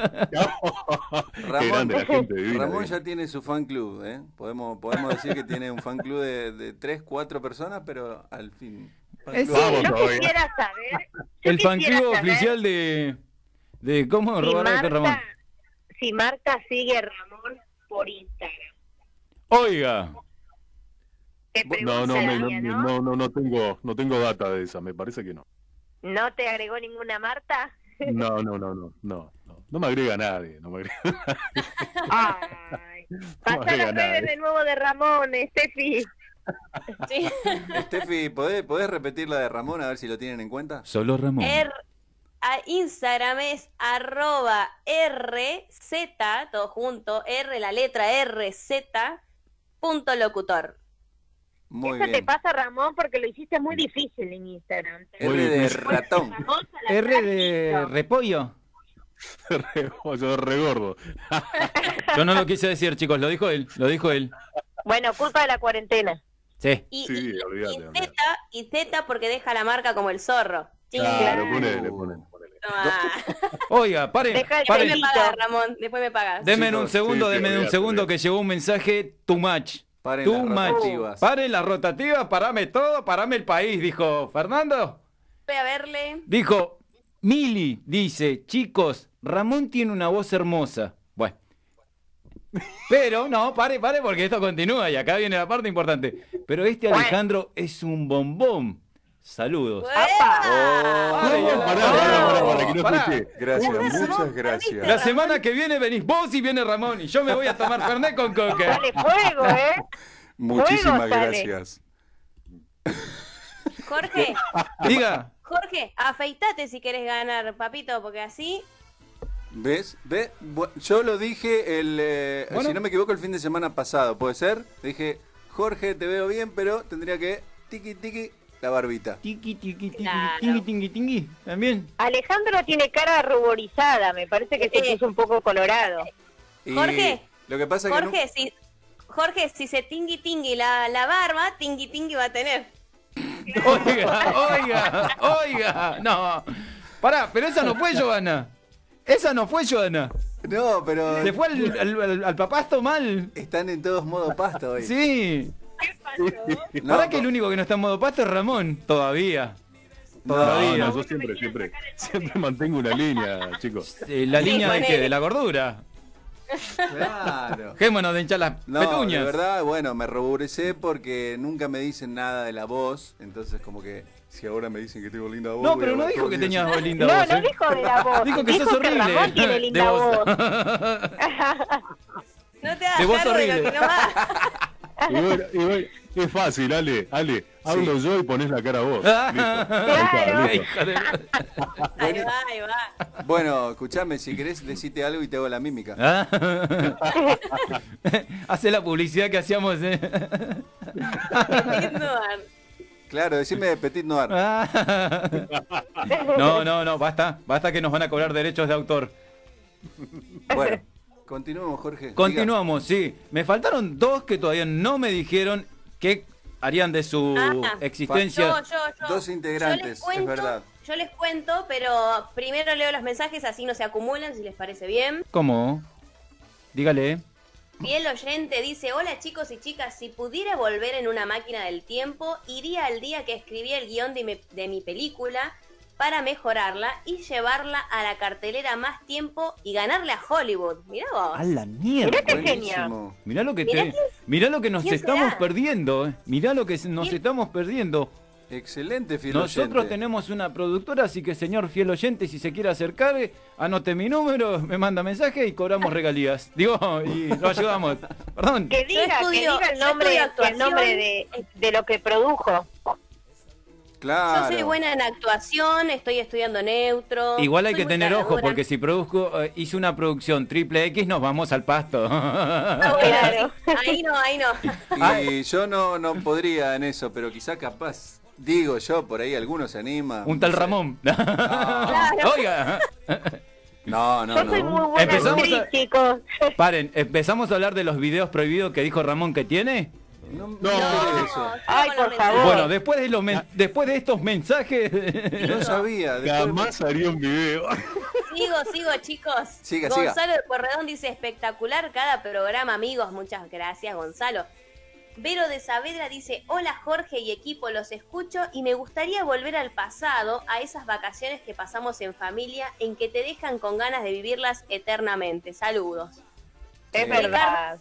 grande la gente divina. Ramón ¿eh? ya tiene su fan club, ¿eh? Podemos, podemos decir que tiene un fan club de, de 3, 4 personas, pero al fin. fan Es- club. Vamos Yo todavía. quisiera saber. yo El fan club saber oficial de, de cómo si robar a Ramón. Si Marta sigue a Ramón por Instagram. Oiga, No, no, me- no, preguntaría, no, no, no tengo, no tengo data de esa, me parece que no. ¿No te agregó ninguna Marta? No, no, no, no, no, no, no me agrega nadie, no me agrega. Ay. Las nada, redes eh. de nuevo de Ramón, Steffi. Sí. Steffi, ¿podés, ¿podés repetir la de Ramón a ver si lo tienen en cuenta? solo Ramón. R- a Instagram es arroba RZ, todo junto, R, la letra RZ, punto locutor. Muy Eso te bien. pasa, Ramón, porque lo hiciste muy difícil en Instagram. R de ratón. R de repollo. Yo re gordo. Yo no lo quise decir, chicos, lo dijo él, lo dijo él. Bueno, culpa de la cuarentena. Sí. Y, Sí, y- olvídate, y. Z, y Z porque deja la marca como el zorro. Sí. Claro, ponele, ponele, ponele. Toma. Oiga, paren, Deja el Después paren. me pagas, Ramón, después me pagas. Denme un Chicos, segundo, sí, sí, denme un segundo que llegó un mensaje too much. Paren Too las much. rotativas. Paren las rotativas, parame todo, parame el país, dijo Fernando. Fui a verle. Dijo, Mili dice, chicos, Ramón tiene una voz hermosa. Bueno. Pero, no, pare, pare, porque esto continúa y acá viene la parte importante. Pero este Alejandro es un bombón. Saludos. Gracias, muchas gracias. La semana que viene venís vos y viene Ramón y yo me voy a tomar Fernet con coca. Sale fuego, ¿eh? Muchísimas gracias. Jorge, Diga, Jorge, afeitate si querés ganar, papito, porque así. ¿Ves? ¿Ves? Yo lo dije el, eh, Bueno. si no me equivoco, el fin de semana pasado, ¿puede ser? Dije, Jorge, te veo bien, pero tendría que tiki tiki la barbita. tiqui, tiqui, tiqui, Claro. tingui, tingui, tingui, también. Alejandro tiene cara ruborizada, me parece que se Eh. puso un poco colorado. Y Jorge, Lo que pasa es que no- Jorge, si, Jorge, si se tingui tingui la, la barba, tingui tingui va a tener. Oiga, oiga, oiga. No. Pará, pero esa no fue Joana. Esa no fue Joana. no, pero Se fue al, al, al- al papasto mal. están en todos modo pasta hoy. Sí. No, que el único que no está en modo pasto es Ramón. Todavía. No, Todavía. no, yo siempre, siempre, siempre mantengo una línea, chicos. La línea de qué? De la gordura. Claro. Dejémonos de hinchar las No, petuñas. de verdad, bueno, me ruboricé porque nunca me dicen nada de la voz, entonces como que si ahora me dicen que tengo linda voz. No, pero no dijo que tenías así. linda no, voz. no ¿eh? dijo de la voz. Dijo que sos horrible. que Ramón tiene de linda voz. voz. No te hagas De vos cargo de horrible. lo que no va. Y bueno, y bueno, es fácil, Ale, Ale, hablo yo y pones la cara vos. Ah. Listo. Ahí va, ahí va. Bueno, escuchame, si querés decite algo y te hago la mímica. Ah. Hace la publicidad que hacíamos. ¿eh? Claro, decime de Petit Noir. Ah. No, no, no, basta. Basta que nos van a cobrar derechos de autor. Bueno, continuemos, Jorge. Continuamos, sí. Me faltaron dos que todavía no me dijeron qué harían de su Ah. existencia. Yo, yo, yo. Dos integrantes, Yo les cuento, es verdad. Yo les cuento, pero primero leo los mensajes, así no se acumulan, si les parece bien. ¿Cómo? Dígale. Fiel oyente dice, hola chicos y chicas, si pudiera volver en una máquina del tiempo, iría al día que escribí el guion de mi, de mi película para mejorarla y llevarla a la cartelera más tiempo y ganarle a Hollywood. Mirá vos. A la mierda. Mirá qué Buenísimo. Mirá lo que Mirá te, quién- mirá lo que nos estamos será. perdiendo, eh. mirá lo que nos ¿Quién? estamos perdiendo. Excelente, fiel Nosotros oyente. tenemos una productora, así que señor fiel oyente, si se quiere acercar, anote mi número, me manda mensaje y cobramos regalías. Digo, y lo ayudamos. Perdón. Que diga, estudio- que diga el nombre, el nombre de, de lo que produjo. Claro. Yo soy buena en actuación, estoy estudiando neutro. Igual hay que tener ojo, porque si produzco, eh, hice una producción triple X, nos vamos al pasto. Ah, bueno, Claro. Ahí no, ahí no. Y yo no, no podría en eso, pero quizá capaz, digo yo, por ahí alguno se anima. Un tal no sé. Ramón. Oiga, No, no, Yo soy muy no. buena Empezamos actriz, a- chicos. paren, ¿empezamos a hablar de los videos prohibidos que dijo Ramón que tiene? No, no No. eso. Ay, por favor. Bueno, después de, los men- después de estos mensajes... No sabía. Jamás haría un video. Sigo, sigo, chicos. Siga, siga. Gonzalo de Puerredón dice espectacular cada programa, amigos. Muchas gracias, Gonzalo. Vero de Saavedra dice, hola Jorge y equipo, los escucho y me gustaría volver al pasado, a esas vacaciones que pasamos en familia, en que te dejan con ganas de vivirlas eternamente. Saludos. Es verdad.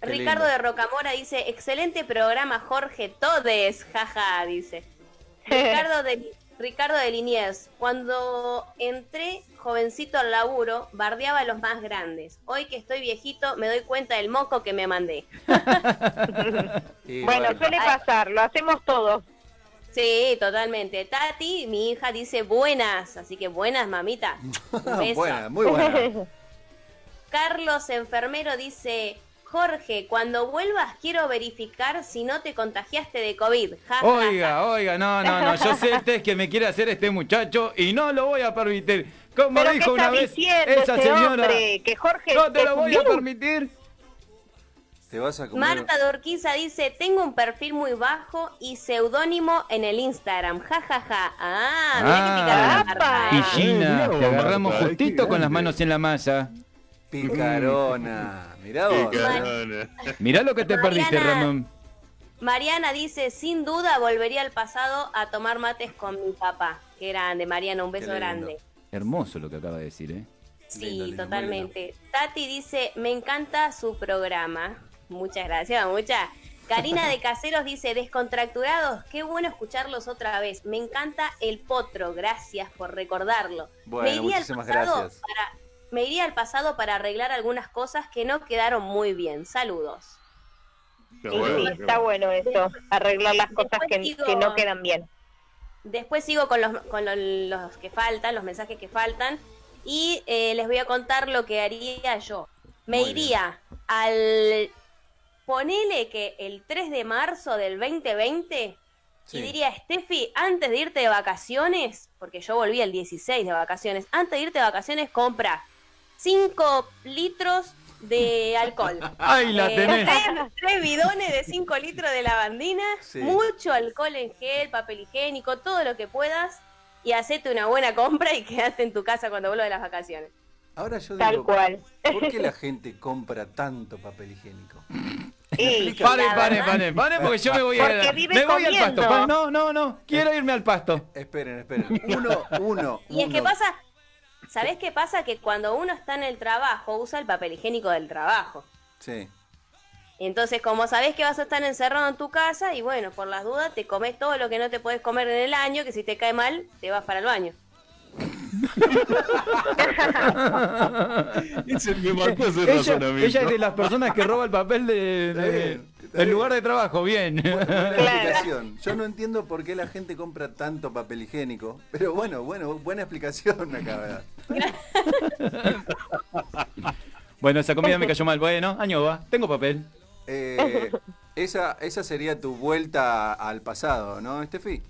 Qué Ricardo lindo. de Rocamora dice, excelente programa Jorge, todes, jaja, dice. Ricardo de, Ricardo de Liniers, cuando entré jovencito al laburo, bardeaba a los más grandes. Hoy que estoy viejito, me doy cuenta del moco que me mandé. Bueno, suele pasar, lo hacemos todos. Sí, totalmente. Tati, mi hija, dice buenas, así que buenas, mamita. Un beso. buena, muy buena. Carlos Enfermero dice, Jorge, cuando vuelvas quiero verificar si no te contagiaste de COVID. Ja, ja, ja". Oiga, oiga, no, no, no, yo sé el test que me quiere hacer este muchacho y no lo voy a permitir. Como Pero ¿qué dijo una vez esa ese señora, hombre? Que Jorge no te lo voy a permitir. Te vas a comer. Marta Dorquiza dice, tengo un perfil muy bajo y seudónimo en el Instagram. Ja, ja, ja. Ah, mira Ah, que. Marta. Y ¿eh? Gina, mirá vos, te agarramos justito con las manos en la masa. Picarona. Mirá vos. Mirá lo que te perdiste, Mariana. Ramón. Mariana dice, sin duda volvería al pasado a tomar mates con mi papá. Qué grande, Mariana, un beso grande. Hermoso lo que acaba de decir, ¿eh? Sí, Lindo, lindo, muy totalmente. Tati dice, me encanta su programa. Muchas gracias, muchas. Karina de Caseros dice, descontracturados, qué bueno escucharlos otra vez. Me encanta el potro, gracias por recordarlo. Bueno, me iría al pasado gracias. para, me iría al pasado para arreglar algunas cosas que no quedaron muy bien. Saludos. Qué Sí, bueno, sí, qué está bueno. bueno eso, arreglar las cosas que, digo- que no quedan bien. Después sigo con los, con lo- los que faltan, los mensajes que faltan. Y eh, les voy a contar lo que haría yo. Me Muy iría al... Ponele que el 3 de marzo del 2020 Sí. y diría, Steffi, antes de irte de vacaciones, porque yo volví el 16 de vacaciones, antes de irte de vacaciones compra 5 litros de alcohol. ¡Ay, la Eh, tenés! Tres, tres bidones de 5 litros de lavandina, Sí. mucho alcohol en gel, papel higiénico, todo lo que puedas y hacete una buena compra y quedate en tu casa cuando vuelvas de las vacaciones. Ahora yo Tal digo, cual. ¿por qué la gente compra tanto papel higiénico? Pare, pare, pare, pare, porque yo me voy a me voy al pasto. No, no, no, quiero irme al pasto. Esperen, esperen. Uno, uno, Y es que pasa, ¿sabés qué pasa? Que cuando uno está en el trabajo usa el papel higiénico del trabajo. Sí. Entonces, como sabés que vas a estar encerrado en tu casa, y bueno, por las dudas, te comes todo lo que no te podés comer en el año, que si te cae mal, te vas para el baño. Ella, razonamiento. ella es de las personas que roba el papel de- bien. lugar de trabajo. Bien. Buena Claro. explicación. Yo no entiendo por qué la gente compra tanto papel higiénico. Pero bueno, bueno, buena explicación me acaba. Bueno, esa comida me cayó mal. Bueno, año va. Tengo papel. Eh, esa, esa sería tu vuelta al pasado, ¿no, Estefi?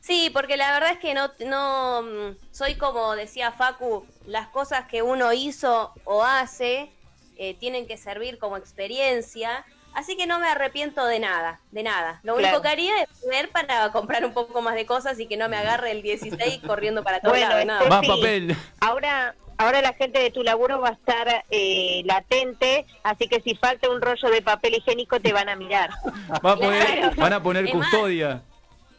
Sí, porque la verdad es que no, no mm, soy como decía Facu, las cosas que uno hizo o hace eh, tienen que servir como experiencia, así que no me arrepiento de nada, de nada. Lo Claro. único que haría es ver para comprar un poco más de cosas y que no me agarre el 16 corriendo para todos Bueno, lados, nada. este- Más Sí. papel. ahora, ahora la gente de tu laburo va a estar eh, latente, así que si falta un rollo de papel higiénico te van a mirar. Va a poner- Claro. van a poner Es más, custodia.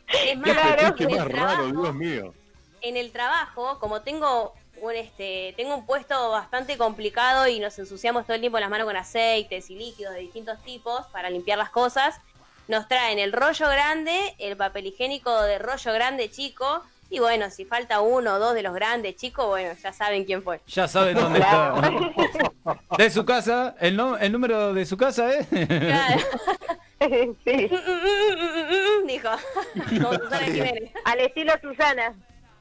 Es más, Claro. El más raro, trabajo- Dios mío. en el trabajo, como tengo un este, tengo un puesto bastante complicado y nos ensuciamos todo el tiempo las manos con aceites y líquidos de distintos tipos para limpiar las cosas, nos traen el rollo grande, el papel higiénico de rollo grande chico, y bueno, si falta uno o dos de los grandes chicos, bueno, ya saben quién fue. Ya saben dónde está. De su casa, el, no- el número de su casa, ¿eh? Claro. sí. Dijo, como Susana Jiménez. Al estilo Susana.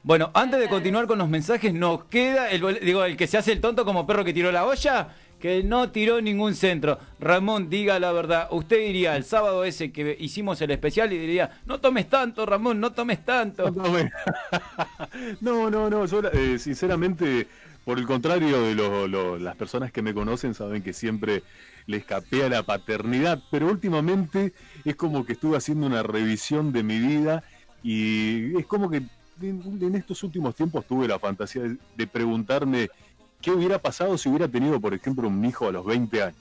Bueno, antes de continuar con los mensajes, nos queda el, digo, el que se hace el tonto como perro que tiró la olla, que no tiró ningún centro. Ramón, diga la verdad. Usted diría el sábado ese que hicimos el especial y diría, no tomes tanto, Ramón, no tomes tanto. No, no, no, no, yo eh, sinceramente, por el contrario de lo- lo- las personas que me conocen, saben que siempre le escapé a la paternidad, pero últimamente es como que estuve haciendo una revisión de mi vida y es como que en, estos últimos tiempos tuve la fantasía de, de preguntarme qué hubiera pasado si hubiera tenido, por ejemplo, un hijo a los 20 años.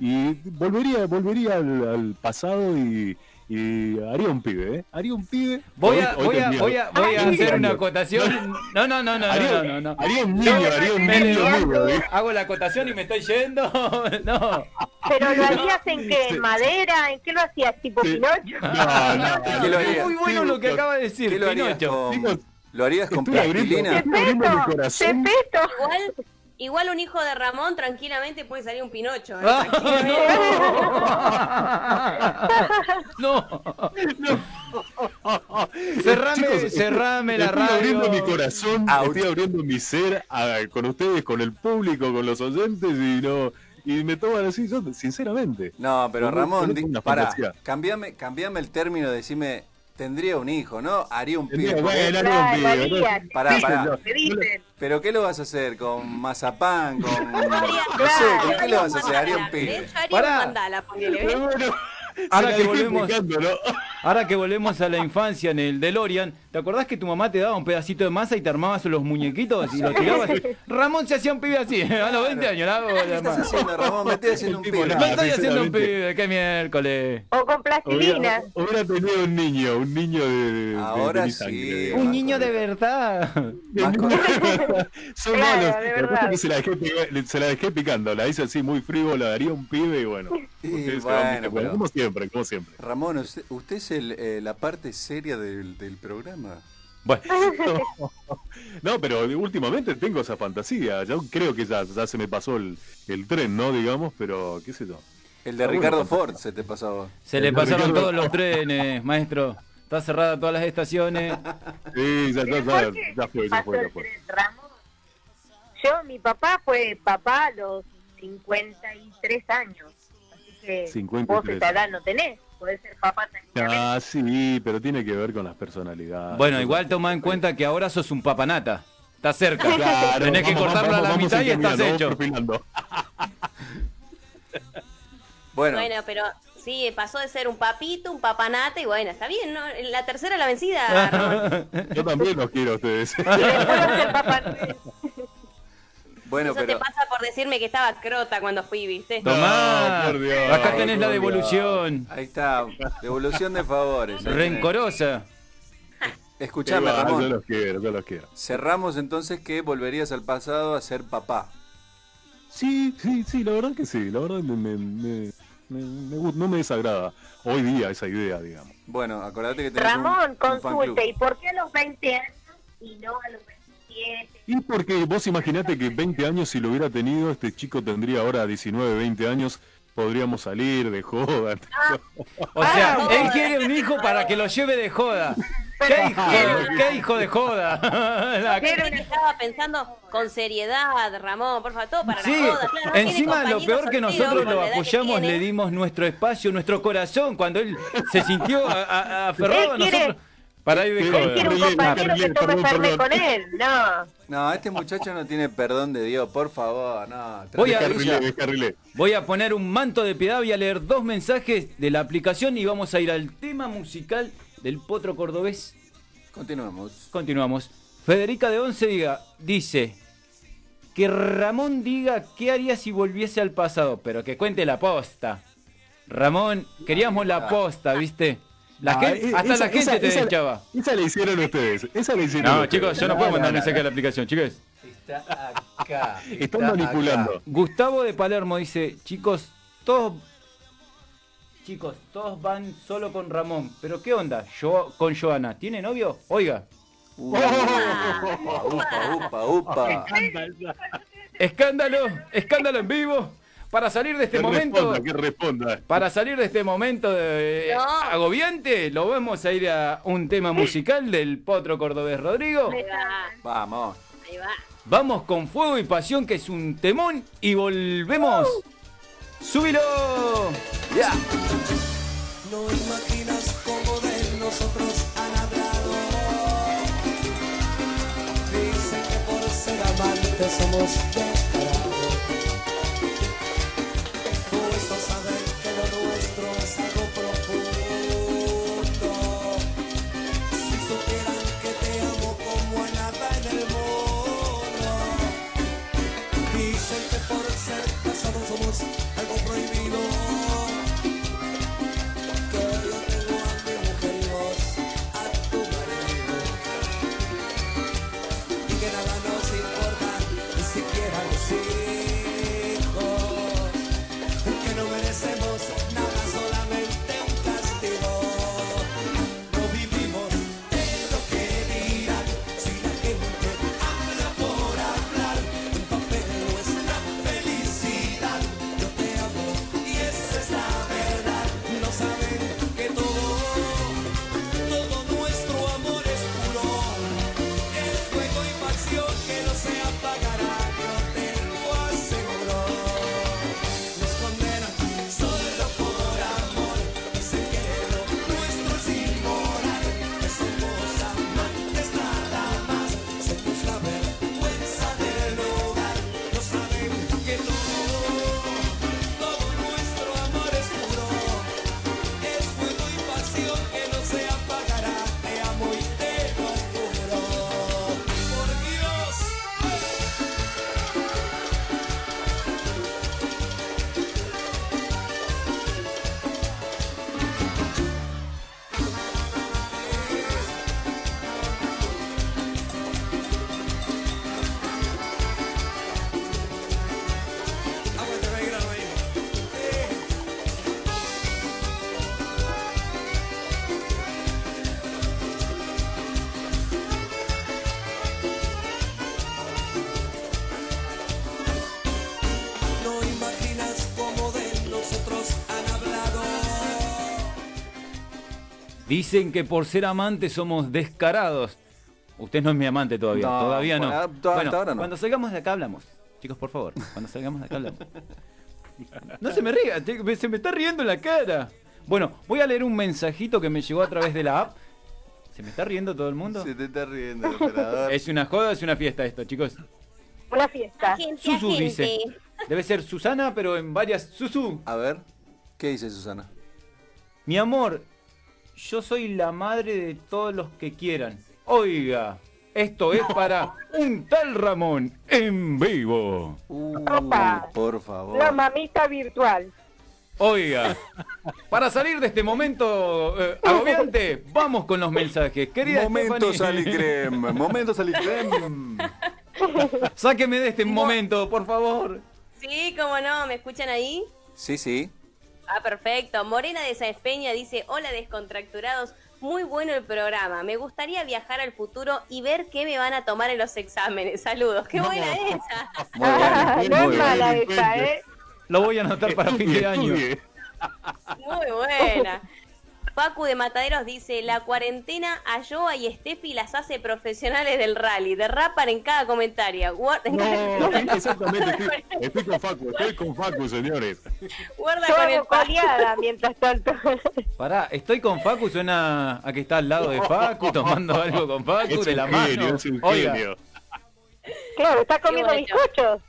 Y volvería, volvería al, al pasado y, y haría un pibe, ¿eh? Haría un pibe. Voy a, hoy voy a, voy a, voy a Ay, hacer una acotación. No, no, no, no, haría, no, no, no. haría un niño, haría un Me niño mío, ¿eh? hago la acotación y me estoy yendo. No. Pero lo harías en qué, en madera, ¿en qué lo hacías? ¿Tipo. Pinocho? No, no, ¿Qué lo Es haría? muy bueno lo que acaba de decir, ¿Qué lo harías Pinocho. Chicos, ¿Lo harías con plastilina? Pepeto. Igual, igual un hijo de Ramón tranquilamente puede salir un Pinocho. ¿eh? No. Cerrame, Chicos, cerrame la estoy radio. abriendo mi corazón, estoy abriendo mi ser a- con ustedes, con el público, con los oyentes y no y me toman así, yo, sinceramente. No, pero Con- Ramón, fantasía. cambiame, cambiame el término, decime, tendría un hijo, ¿no? Haría un pibe. bueno, haría un pibe. Pará, Dicen, pará. ¿Pero qué lo vas a hacer? ¿Con mazapán? ¿Con...? No sé, Claro. ¿con qué lo vas a hacer? Haría un De pibe. hecho, haría Pará. Ahora que volvemos- ahora que volvemos a la infancia en el DeLorean, ¿te acordás que tu mamá te daba un pedacito de masa y te armabas los muñequitos y los tirabas? Ramón se hacía un pibe así, a los 20 años. la ¿Qué estás haciendo, Ramón? Me estoy haciendo un pibe. Me estoy haciendo un pibe, qué miércoles. O con plastilina. Hubiera, hubiera tenido un niño, un niño de, Ahora de sí. sangre, Un niño de verdad. Son Claro, malos. de verdad. se la, dejé, se la dejé picando, la hice así muy frívola, daría un pibe y bueno. Y bueno, como siempre, como siempre. Ramón, usted, usted es el, eh, la parte seria del, del programa. Bueno, No, pero últimamente tengo esa fantasía. Yo creo que ya, ya se me pasó el, el tren, ¿no? Digamos, pero qué sé yo. El de Ricardo. Ford se te pasó se le pasaron Ricardo- todos los trenes, maestro. Está cerrada todas las estaciones. Sí, ya, ya, ya, ¿por qué ya fue, ya fue, ya el fue. Yo, mi papá fue papá a los 53 años. Así que 53. vos esa edad no tenés. Podés ser papá tranquilamente. Ah, sí, pero tiene que ver con las personalidades. Bueno, igual toma en cuenta que ahora sos un papanata. Está cerca. Claro, Tenés que vamos, cortarlo vamos, a la vamos mitad y estás hecho. Bueno, Bueno, pero sí, pasó de ser un papito, un papanata y bueno, está bien, ¿no? La tercera la vencida. Yo también los quiero a ustedes. Bueno, Eso pero te pasa por decirme que estaba crota cuando fui, ¿viste? Tomá. No, por Dios, Acá tenés la devolución. ahí está, devolución de favores. tenés. Rencorosa. Escuchame, Qué va, Yo Ramón. los quiero, yo los quiero. Cerramos entonces que volverías al pasado a ser papá. Sí, sí, sí, la verdad que sí. La verdad me, me, me- me- no me desagrada hoy día esa idea, digamos. Bueno, acordate que tenés un- Ramón, un fan club. consulte. ¿Y por qué a los 20 años y no a los 27? Y porque vos imaginate que 20 años, si lo hubiera tenido, este chico tendría ahora 19, 20 años, podríamos salir de joda. O sea, Ah, él quiere un hijo para que lo lleve de joda. ¿Qué hijo, qué hijo de joda? La- que estaba pensando con seriedad, Ramón, por favor, todo para Sí, la joda. claro, encima lo peor que nosotros lo apoyamos, le dimos nuestro espacio, nuestro corazón, cuando él se sintió a- a- aferrado a Él quiere- nosotros. Para Él quiere un compañero que tome fernet con él. No. No, este muchacho no tiene perdón de Dios, por favor, no. Voy a- Tranquila. Descarrilé, descarrilé. Voy a poner un manto de piedad, voy a leer dos mensajes de la aplicación y vamos a ir al tema musical del potro cordobés. Continuamos. Continuamos. Federica de Once diga, dice que Ramón diga qué haría si volviese al pasado, pero que cuente la posta. Ramón, queríamos la posta, ¿viste? La Ah, gente- eh, hasta esa- la gente esa- te esa- hinchaba. Esa la hicieron ustedes. Esa la hicieron No, ustedes. chicos, yo no puedo mandar mensaje a la aplicación, chicos. Está acá. Están manipulando. Gustavo de Palermo dice, chicos, todos chicos, todos van solo con Ramón, pero ¿qué onda? Yo con Joana, ¿tiene novio? Oiga, Upa, upa, upa. escándalo, escándalo en vivo para salir de este Que momento. responda, que responda. Para salir de este momento de- No. agobiante, lo vamos a ir a un tema musical del potro cordobés Rodrigo. Ahí va, Vamos. ahí va. Vamos con Fuego y Pasión, que es un temón, y volvemos. ¡Súbilo! Ya. No Dicen que por ser amantes somos descarados. Usted no es mi amante todavía, No, todavía no. bueno, hasta Bueno, ahora no. cuando salgamos de acá hablamos. Chicos, por favor, cuando salgamos de acá hablamos. No se me ría, se me está riendo en la cara. Bueno, voy a leer un mensajito que me llegó a través de la app. ¿Se me está riendo todo el mundo? Se te está riendo operador. ¿Es una joda o es una fiesta esto, chicos? Una fiesta. Susu dice. Debe ser Susana, pero en varias. Susu, A ver, ¿qué dice Susana? mi amor, yo soy la madre de todos los que quieran. Oiga, esto es para un tal Ramón en vivo. Uh, Opa. por favor. La mamita virtual. Oiga, para salir de este momento eh, agobiante, vamos con los mensajes. Querida Momento Salicrem, momento Salicrem. sáqueme de este momento, por favor. Sí, cómo no, ¿me escuchan ahí? Sí, sí. Ah, perfecto. Morena de Sáenz Peña dice, hola descontracturados, muy bueno el programa. Me gustaría viajar al futuro y ver qué me van a tomar en los exámenes. Saludos. Qué buena esa. Muy Ah, bien. no es mala esa. ¿eh? Lo voy a anotar para fin de año. Estudie. Muy buena. Facu de Mataderos dice, la cuarentena a Joa y Steffi las hace profesionales del rally. Derrapan en cada comentario. Guarda, No, exactamente, estoy, estoy con Facu, estoy con Facu, señores. guarda con el coleada mientras tanto. Pará, estoy con Facu, suena a que está al lado de Facu, tomando algo con Facu, Es de la un mano. genio, es un Oiga, genio. claro, está comiendo bizcochos.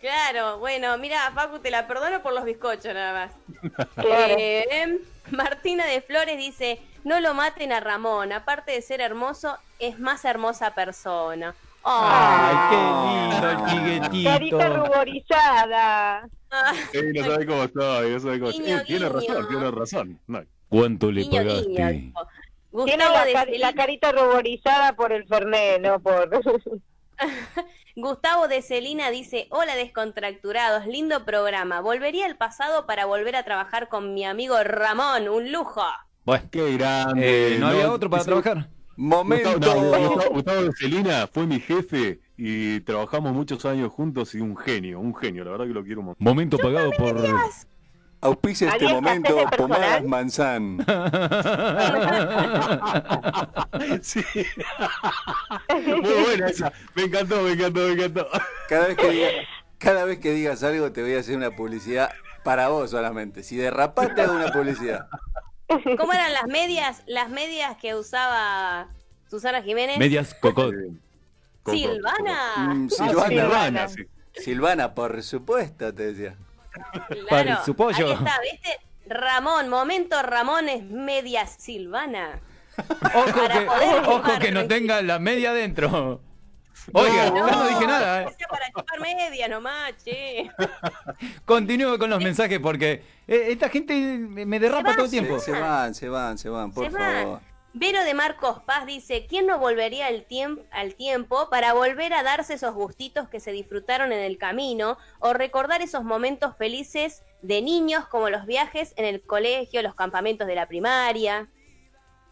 Claro, bueno, mira, Facu, te la perdono por los bizcochos nada más. Claro. Eh, Martina de Flores dice, no lo maten a Ramón, aparte de ser hermoso, es más hermosa persona. Ay, Ah. qué lindo el Carita chiquitito. ruborizada. Sí, no sabe cómo estoy, no sabe cómo estoy. Tiene guiño. razón, tiene razón. No, ¿Cuánto le Guiño, pagaste? Tiene la, de, la carita ruborizada por el Fernet, no por... Gustavo de Celina dice, hola descontracturados, lindo programa. Volvería al pasado para volver a trabajar con mi amigo Ramón, un lujo. Bueno, Qué grande. eh, ¿no había otro para trabajar? Momento. Gustavo, no, Gustavo, Gustavo de Celina fue mi jefe y trabajamos muchos años juntos y un genio, un genio, la verdad que lo quiero montón. Momento pagado por... Auspicia este ¿Había momento Pomadas? Manzán. Sí. Muy buena esa. Me encantó, me encantó, me encantó. Cada vez que diga- cada vez que digas algo te voy a hacer una publicidad para vos solamente. Si derrapaste hago una publicidad. ¿Cómo eran las medias? Las medias que usaba Susana Jiménez. Medias cocot. Silvana. Mm, Coco. Silvana. Silvana, sí. Silvana, por supuesto, te decía. Para su pollo. Ahí está, ¿viste? Ramón, momento Ramón es medias Silvana. Ojo Para que, ojo no tenga la media dentro. Oiga, no dije nada, ¿eh? para chupar media nomás, che. Continúo con los mensajes porque eh, esta gente me derrapa todo el tiempo. Se, se van, se van, se van, por Se favor. Vero de Marcos Paz dice, ¿quién no volvería al, tiemp- al tiempo para volver a darse esos gustitos que se disfrutaron en el camino o recordar esos momentos felices de niños como los viajes en el colegio, los campamentos de la primaria?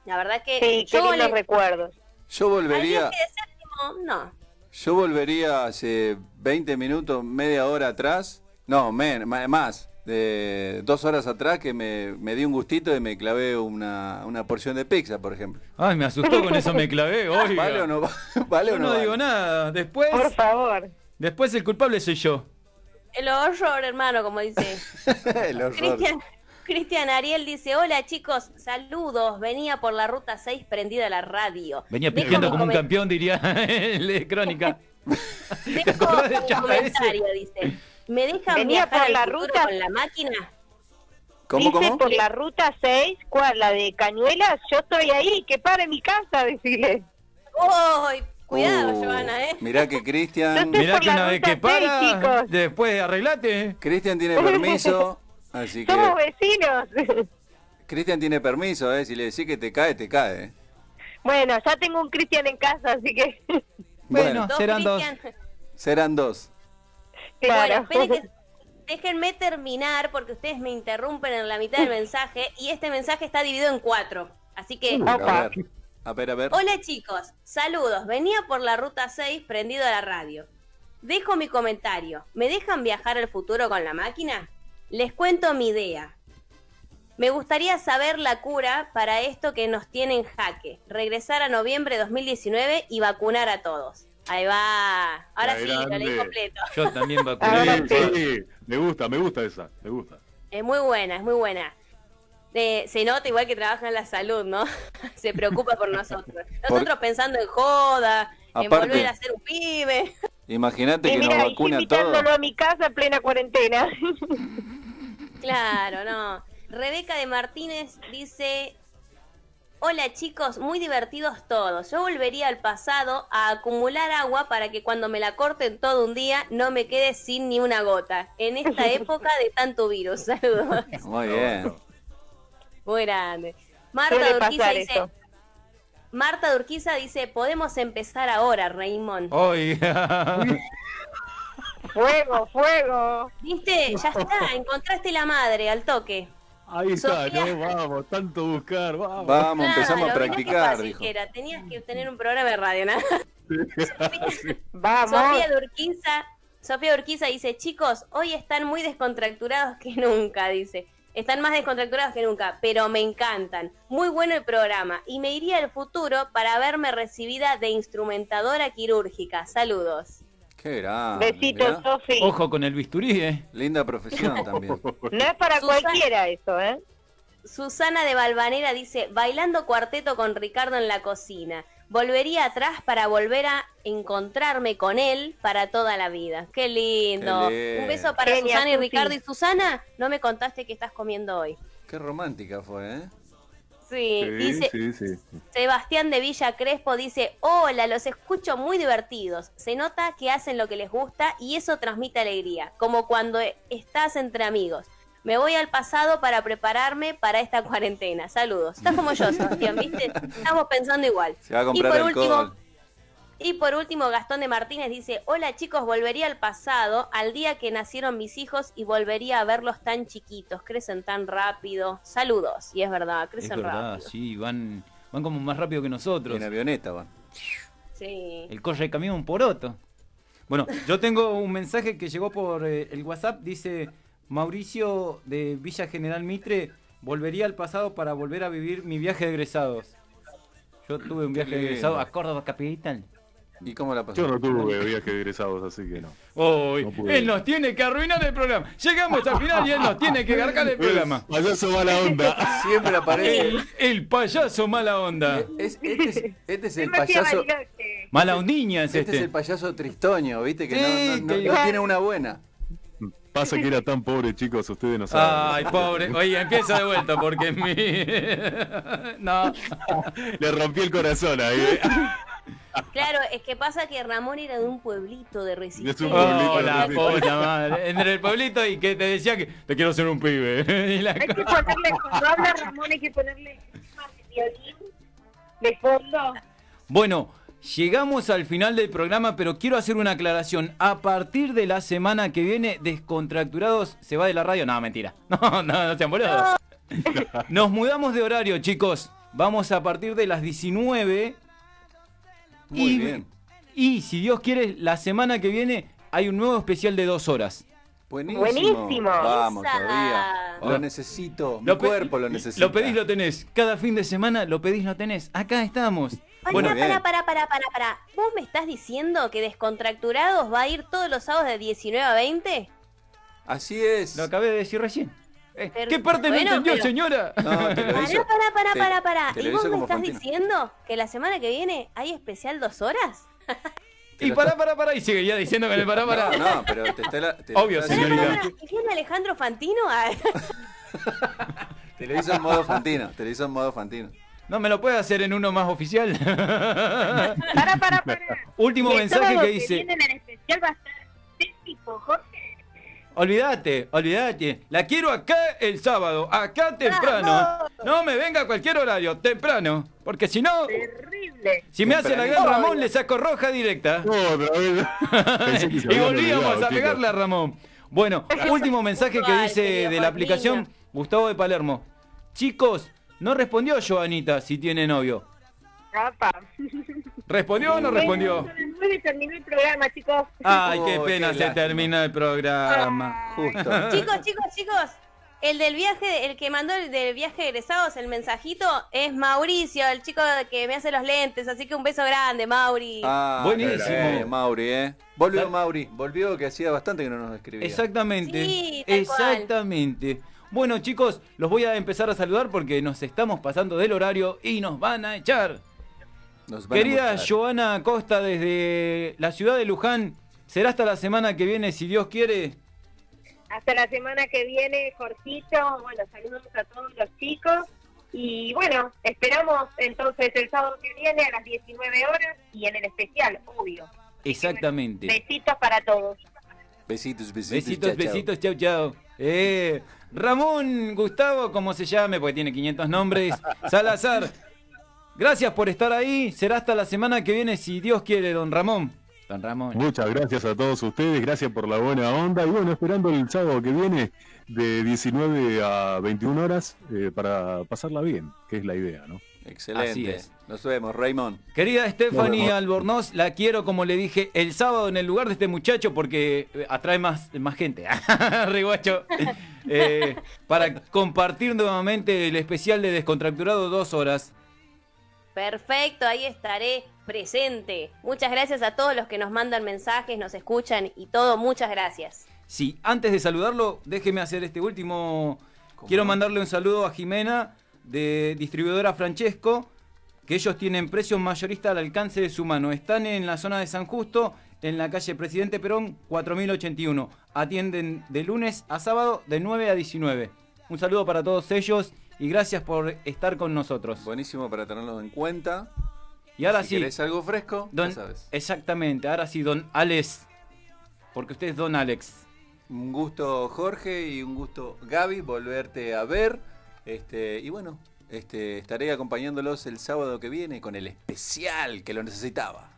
La verdad que Sí, qué yo lindos le- recuerdos. Yo volvería, de séptimo, no. yo volvería hace 20 minutos, media hora atrás. No, men- más. De dos horas atrás que me, me di un gustito y me clavé una, una porción de pizza, por ejemplo. Ay, me asustó con eso, me clavé. Oiga. ¿Vale o no? va- ¿Vale Yo o no, no? vale? digo nada. Después, Por favor. después el culpable soy yo. El horror, hermano, como dice. El horror. Cristian, Cristian Ariel dice, hola chicos, saludos, venía por la ruta 6 prendida la radio. Venía mi como un campeón, diría el de Crónica. Dejo un comentario, dice. ¿Me dejan Venía viajar por al la ruta- con la máquina? ¿Cómo, Dice cómo? por la ruta 6, ¿cuál? La de Cañuelas, yo estoy ahí, que pare mi casa, decirle. ¡Uy! Cuidado, Uh, ¿eh? Mirá que Cristian... Mirá que una vez que para, después arreglate. Cristian tiene permiso, así Somos vecinos. Cristian tiene permiso, ¿eh? Si le decís que te cae, te cae. bueno, ya tengo un Cristian en casa, así que... Bueno, Dos serán dos. Cristian. Serán dos. Claro. Bueno, esperen que- déjenme terminar porque ustedes me interrumpen en la mitad del mensaje y este mensaje está dividido en cuatro. Así que, A ver, a ver, a ver. hola chicos, saludos, venía por la ruta 6 prendido a la radio. Dejo mi comentario, ¿me dejan viajar al futuro con la máquina? Les cuento mi idea. Me gustaría saber la cura para esto que nos tiene en jaque. Regresar a noviembre de 2019 y vacunar a todos. Ahí va. Ahora La sí, lo leí grande. completo. Yo también vacuné. Sí, sí, me gusta, me gusta esa, me gusta. Es muy buena, es muy buena. Eh, se nota igual que trabaja en la salud, ¿no? se preocupa por nosotros. Nosotros pensando en joda, en volver a ser un pibe. Imagínate que nos mira, y vacuna todo. invitándolo a mi casa en plena cuarentena. Claro, no. Rebeca de Martínez dice, hola chicos, muy divertidos todos. Yo volvería al pasado a acumular agua para que cuando me la corten todo un día no me quede sin ni una gota. En esta época de tanto virus. Saludos. Muy bien. Muy grande. Marta Suele de Urquiza pasar dice. Marta de Urquiza dice, podemos empezar ahora, Raymond. Fuego, fuego. ¿Viste? Ya está, encontraste la madre al toque. Ahí está, Sofía. ¿no? Vamos, tanto buscar, vamos. Vamos, empezamos a Claro, practicar, fácil dijo. que era. Tenías que tener un programa de radio, ¿no? Vamos. Sofía de Urquiza, Sofía de Urquiza dice, chicos, hoy están muy descontracturados que nunca, dice. Están más descontracturados que nunca, pero me encantan. Muy bueno el programa. Y me iría al futuro para verme recibida de instrumentadora quirúrgica. Saludos. Qué grande. Besitos. Sofi. Ojo con el bisturí, ¿eh? Linda profesión también. No es para Susana- cualquiera eso, ¿eh? Susana de Valvanera dice, bailando cuarteto con Ricardo en la cocina. Volvería atrás para volver a encontrarme con él para toda la vida. Qué lindo. Qué lindo. Un beso para Genia, Susana y. Ricardo. Y Susana, no me contaste qué estás comiendo hoy. Qué romántica fue, ¿eh? Sí, Sí, dice sí, sí. Sebastián de Villa Crespo dice, hola, los escucho muy divertidos. Se nota que hacen lo que les gusta y eso transmite alegría, como cuando estás entre amigos. Me voy al pasado para prepararme para esta cuarentena. Saludos. Estás como yo, Sebastián, ¿viste? Estamos pensando igual. Se va a y comprar por alcohol. último, y por último, Gastón de Martínez dice, hola chicos, volvería al pasado, al día que nacieron mis hijos y volvería a verlos tan chiquitos, crecen tan rápido. Saludos. Y es verdad, Es crecen verdad, rápido. sí, van, van como más rápido que nosotros. En avioneta van. Sí. El corre de camión poroto. Bueno, yo tengo un mensaje que llegó por eh, el WhatsApp. Dice Mauricio de Villa General Mitre, volvería al pasado para volver a vivir mi viaje de egresados. Yo tuve un viaje de egresado a Córdoba Capital. ¿Y cómo la pasó? Yo no tuve viaje de egresados, así que no. Hoy, No él nos tiene que arruinar el programa. Llegamos al final y él nos tiene que garcar el programa. Payaso mala onda. Siempre aparece. El, el payaso mala onda. Es- este, es, este es el payaso. Mala ondiña es Este es este. el payaso tristoño, ¿viste? Que Sí, no, no- no- que- no tiene una buena. Pasa que era tan pobre, chicos, ustedes no saben. Ay, pobre. Oye, empieza de vuelta porque mi. No. Le rompí el corazón ahí. Claro, es que pasa que Ramón era de un pueblito de Es resistencia. un pueblito Oh, la puta madre. Entre el pueblito y que te decía que te quiero ser un pibe. Y la Hay que ponerle, cuando habla Ramón, hay que ponerle violín de fondo. Bueno, llegamos al final del programa, pero quiero hacer una aclaración. A partir de la semana que viene, Descontracturados se va de la radio. No, mentira. No, no, no sean boludos. Nos mudamos de horario, chicos. Vamos a partir de las 19. Muy y, bien. Y si Dios quiere, la semana que viene hay un nuevo especial de dos horas. Buenísimo. Buenísimo. Vamos Esa. todavía. Lo necesito. Mi Lo cuerpo lo necesita. Lo pedís, lo tenés. Cada fin de semana lo pedís, lo tenés. Acá estamos. Pará, Bueno, bien. pará, pará, pará, pará, pará. ¿Vos me estás diciendo que Descontracturados va a ir todos los sábados de 19 a 20? Así es. Lo acabé de decir recién. Eh, ¿Qué parte bueno, no entendió, pero- señora? No, te lo Pará, hizo. pará, pará, te- pará, pará. te ¿Y vos me estás Fantino. diciendo que la semana que viene hay especial dos horas? y pará, pará, pará. Y seguía diciendo con el pará, pará. No, no, pero te está la- te lo Obvio, está señorita. pará, pará. ¿Y viene Alejandro Fantino? Ah, Te lo hizo en modo Fantino. Te lo hizo en modo Fantino. No me lo puede hacer en uno más oficial. Para, para, para. Último mensaje que dice. viene en el especial va a estar técnico, Jorge. Olvídate, olvídate. La quiero acá el sábado, acá temprano. No me venga a cualquier horario, temprano. Porque si no, Terrible. si me hace la gran. Ramón, le saco roja directa. Y volvíamos a pegarle a Ramón. Bueno, último mensaje que dice de la aplicación. Gustavo de Palermo. Chicos, no respondió Joanita si tiene novio. ¿Respondió o no respondió? Nueve, terminó el programa, chicos. Ay, qué Oh, pena qué se termina el programa. Justo. chicos, chicos, chicos. El del viaje, el que mandó el del viaje de egresados, el mensajito, es Mauricio, el chico que me hace los lentes. Así que un beso grande, Mauri. Ah, Buenísimo. eh, Mauri, ¿eh? Volvió Mauri, volvió que hacía bastante que no nos escribía. Exactamente. Sí, tal cual. Exactamente. Bueno, chicos, los voy a empezar a saludar porque nos estamos pasando del horario y nos van a echar. Querida. Joana Costa desde la ciudad de Luján, será hasta la semana que viene, si Dios quiere. Hasta la semana que viene, Jorgito. Bueno, saludos a todos los chicos. Y bueno, esperamos entonces el sábado que viene a las 19 horas y en el especial, obvio. Exactamente. Besitos para todos. Besitos, besitos. Besitos, chao, chao. besitos, chau, chau. Eh, Ramón Gustavo, como se llame, porque tiene 500 nombres. Salazar, gracias por estar ahí. Será hasta la semana que viene, si Dios quiere, don Ramón. Don Ramón. Muchas gracias a todos ustedes, gracias por la buena onda y bueno, esperando el sábado que viene de 19 a 21 horas eh, para pasarla bien, que es la idea, ¿no? Excelente. Así es. Nos vemos, Raymond. Querida Stephanie. Albornoz, la quiero, como le dije, el sábado en el lugar de este muchacho porque eh, atrae más, más gente. Riguacho. Eh, para compartir nuevamente el especial de Descontracturado dos horas. Perfecto, ahí estaré presente. Muchas gracias a todos los que nos mandan mensajes, nos escuchan y todo. Muchas gracias. Sí, antes de saludarlo, déjeme hacer este último. ¿Cómo Quiero mandarle un saludo a Jimena de distribuidora Francesco, que ellos tienen precios mayoristas al alcance de su mano. Están en la zona de San Justo, en la calle Presidente Perón 4081. Atienden de lunes a sábado de 9 a 19. Un saludo para todos ellos y gracias por estar con nosotros. Buenísimo para tenerlo en cuenta. y ahora si sí, querés algo fresco, don, ya sabes. exactamente, ahora sí, don Alex, porque usted es don Alex. Un gusto, Jorge, y un gusto, Gaby, volverte a ver. Este, y bueno, este, estaré acompañándolos el sábado que viene con el especial que lo necesitaba.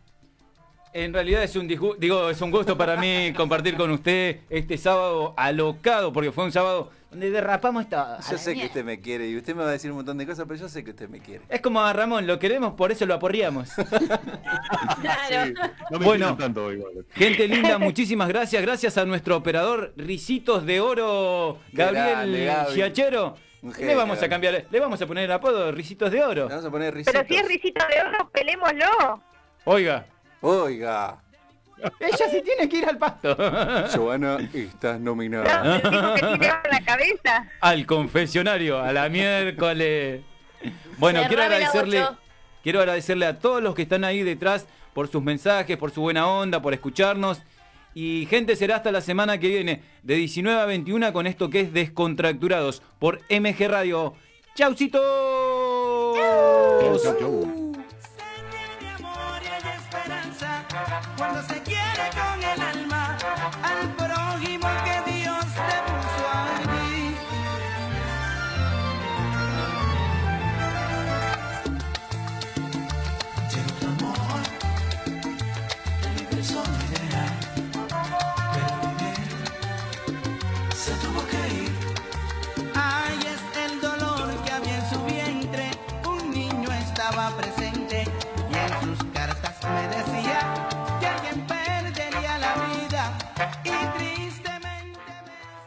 En realidad es un disgu- digo, es un gusto para mí compartir con usted este sábado alocado, porque fue un sábado donde derrapamos todo. a Yo sé que usted me quiere y usted me va a decir un montón de cosas, pero yo sé que usted me quiere. Es como a Ramón, lo queremos, por eso lo aporreamos. Claro. No me Bueno. tanto igual. Gente linda, muchísimas gracias. Gracias a nuestro operador Ricitos de Oro, Gabriel Gaby. Giachero. Un Le vamos a cambiar, le vamos a poner el apodo Ricitos de Oro. Le vamos a poner risitos. Pero si es risito de oro, pelémoslo. Oiga, Oiga, ella se tiene que ir al pasto. Joana, estás nominada. No, que tiene la cabeza. al confesionario, a la miércoles. Bueno, quiero agradecerle, quiero agradecerle a todos los que están ahí detrás por sus mensajes, por su buena onda, por escucharnos. Y gente, será hasta la semana que viene, de 19 a 21, con esto que es Descontracturados, por MG Radio. ¡Chaucito! Chau, chau, chau. Cuando se